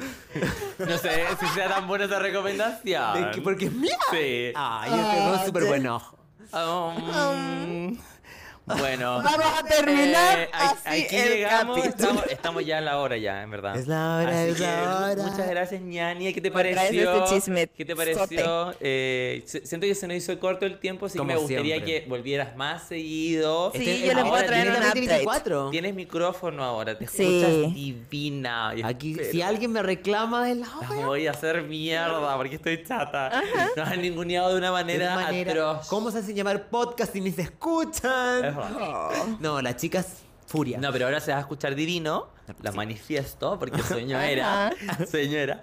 No sé si sea tan buena esa recomendación.
Es que porque es mía.
Sí.
Ah, yo tengo
Ah,
súper buen ojo.
Um, bueno.
Vamos a terminar
Eh,
así
aquí
el
llegamos. Estamos, estamos ya en la hora ya, en verdad.
Es la hora,
Así
es la
que,
hora.
Muchas gracias, ñani. ¿Qué te pareció?
este chisme
¿Qué te pareció? Eh, siento que se nos hizo corto el tiempo, así
Como
que me gustaría
siempre.
que volvieras más seguido.
Sí,
Este-
yo a
ahora
traer un update.
24.
Tienes micrófono ahora, te
Sí.
escuchas divina.
Aquí,
espero-
si alguien me reclama de la hora,
voy a hacer mierda porque estoy chata. Nos han ninguneado de una
de
manera,
una manera,
atroz.
¿Cómo se hacen llamar podcast si ni se escuchan?
Es.
Oh.
No, las chicas, furia.
No, pero ahora se va a escuchar divino. La manifiesto porque sueño era. sueño era.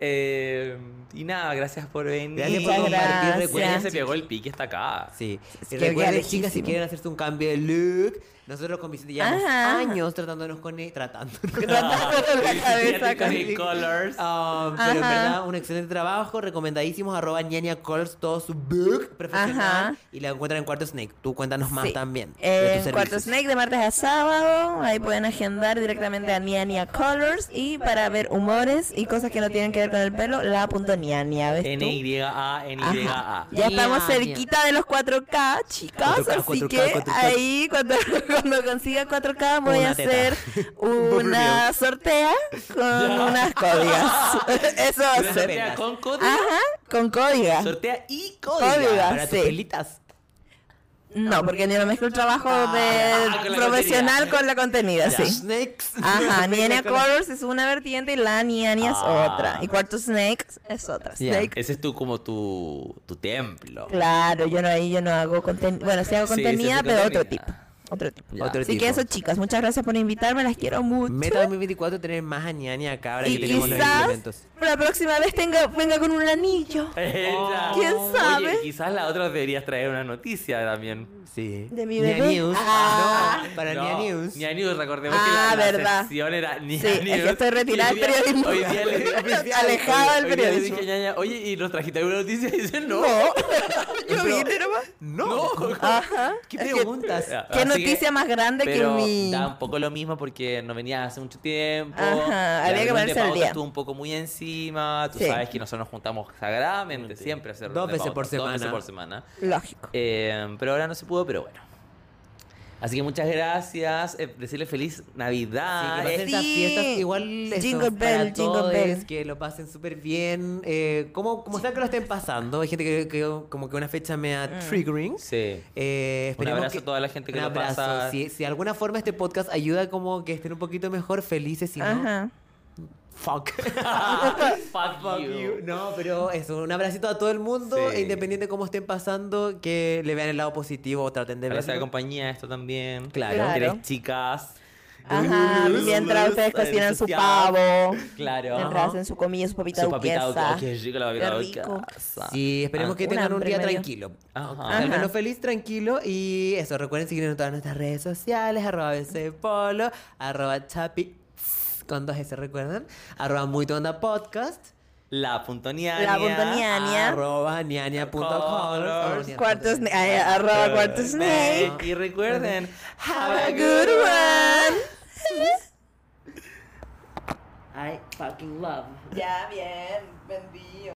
Eh, y nada, gracias por venir.
Gracias por compartir.
Recuerden se pegó el pique, está acá.
Sí.
Es que
recuerden, chicas, si quieren hacerse un cambio de look, nosotros con Vicente llevamos
Ajá.
años tratándonos con él, tratándonos.
Tratando la cabeza con-
colors.
Ah, pero en verdad, un excelente trabajo. Recomendadísimos. Arroba ñaña colors, todo su book profesional.
Ajá.
Y la encuentran en Cuarto Snake. Tú cuéntanos más
Sí.
también.
Eh, Cuarto. Snake de martes a sábado. Ahí pueden agendar directamente a Niania Colors. Y para ver humores y cosas que no tienen que ver con el pelo, la punto Niania. ¿ves tú?
N-Y-A, N-Y-A.
Ya estamos cerquita de los 4K, chicas.
4K,
así
4K,
que
4K.
ahí, cuando, cuando consiga 4K, voy
Una
a
teta.
hacer una sortea con unas códigas. Eso va a
Sortea
ser.
con código.
Ajá, con códigas.
Sortea y
Códiga,
código.
Para tus
sí.
pelitas.
No, porque yo no mezclo el trabajo
Ah, con la
profesional con la contenida,
Ya.
sí.
Snakes.
Ajá, Niania Colors es una vertiente y la Niania es
Ah.
otra. Y Cuarto Snake es otra.
Ya.
Snake
Ese es tu, como tu, tu templo.
Claro, yo no ahí yo no hago contenido, bueno, sí hago
Sí, sí
contenida, pero otro tipo. Otro tipo.
Ya.
Otro
Así
tipo.
que eso, chicas, muchas gracias por invitarme, las quiero mucho.
Meta 2024 tener más a ñaña acá ahora
y
que tenemos los
quizás
implementos.
la próxima vez tenga, venga con un anillo.
Ella.
¿Quién sabe?
Oye, quizás la otra deberías traer una noticia también.
Sí.
De mi
Ña
bebé.
News.
Ah.
No, para
No,
Ña News.
Ña News, recordemos
Ah,
que la, la
verdad.
sección era Ña
Sí, es
News.
que estoy retirada del periodismo.
Hoy día le
Alejada del
hoy día le
periodismo.
dije Ñaña, oye, ¿y nos trajiste alguna noticia? Y dice, no.
yo vine nomás.
No.
Ajá.
¿Qué
Es que-
preguntas?
¿Qué
así
noticia
que-
más grande que
Pero
mi...
da un poco lo mismo porque no venía hace mucho tiempo.
Ajá, había
el
que ponerse al día.
Estuvo un poco muy encima. Tú
Sí.
sabes que nosotros nos juntamos sagradamente siempre a hacer
Dos veces por
pauta, Dos veces
semana.
por semana.
Lógico.
Eh, pero ahora no se pudo, pero bueno. Así que muchas gracias. eh, decirle feliz
Sí,
Navidad.
que pasen estas
Sí.
fiestas igual eso,
Jingle
para
bell, jingle
todos,
bell.
que lo pasen súper bien. Eh, como, como sea que lo estén pasando, hay gente que, que como que una fecha mea
Mm.
triggering.
sí.
Eh,
Un
esperemos
abrazo
que-
a toda la gente que
un
lo
abrazo.
pasa.
Si, si de alguna forma este podcast ayuda como que estén un poquito mejor, felices, si no,
Ajá.
Fuck.
Fuck,
Fuck
you.
you. No, pero eso, un abracito a todo el mundo,
Sí.
e independiente de cómo estén pasando, que le vean el lado positivo o traten de
Gracias a la compañía, esto también.
Claro.
Claro.
Tres chicas.
Ajá, mientras ustedes cocinan su pavo,
Claro.
mientras hacen su comida, su papita
Su papita
duquesa.
qué rico la papita
Qué rico.
Sí, esperemos
Ah,
que
un
tengan un día tranquilo.
Ajá.
Al menos feliz, tranquilo. Y eso, recuerden seguirnos en todas nuestras redes sociales, arroba BCPolo, arroba chapi, con dos S, ¿recuerdan? Arroba muy tu onda podcast,
La punto ñaña.
La punto ñaña.
arroba ñaña.colors.
Colors.
Cuarto sna- ay, arroba cuarto snake.
Y recuerden,
Have a good one.
I fucking love.
Ya, bien, vendido.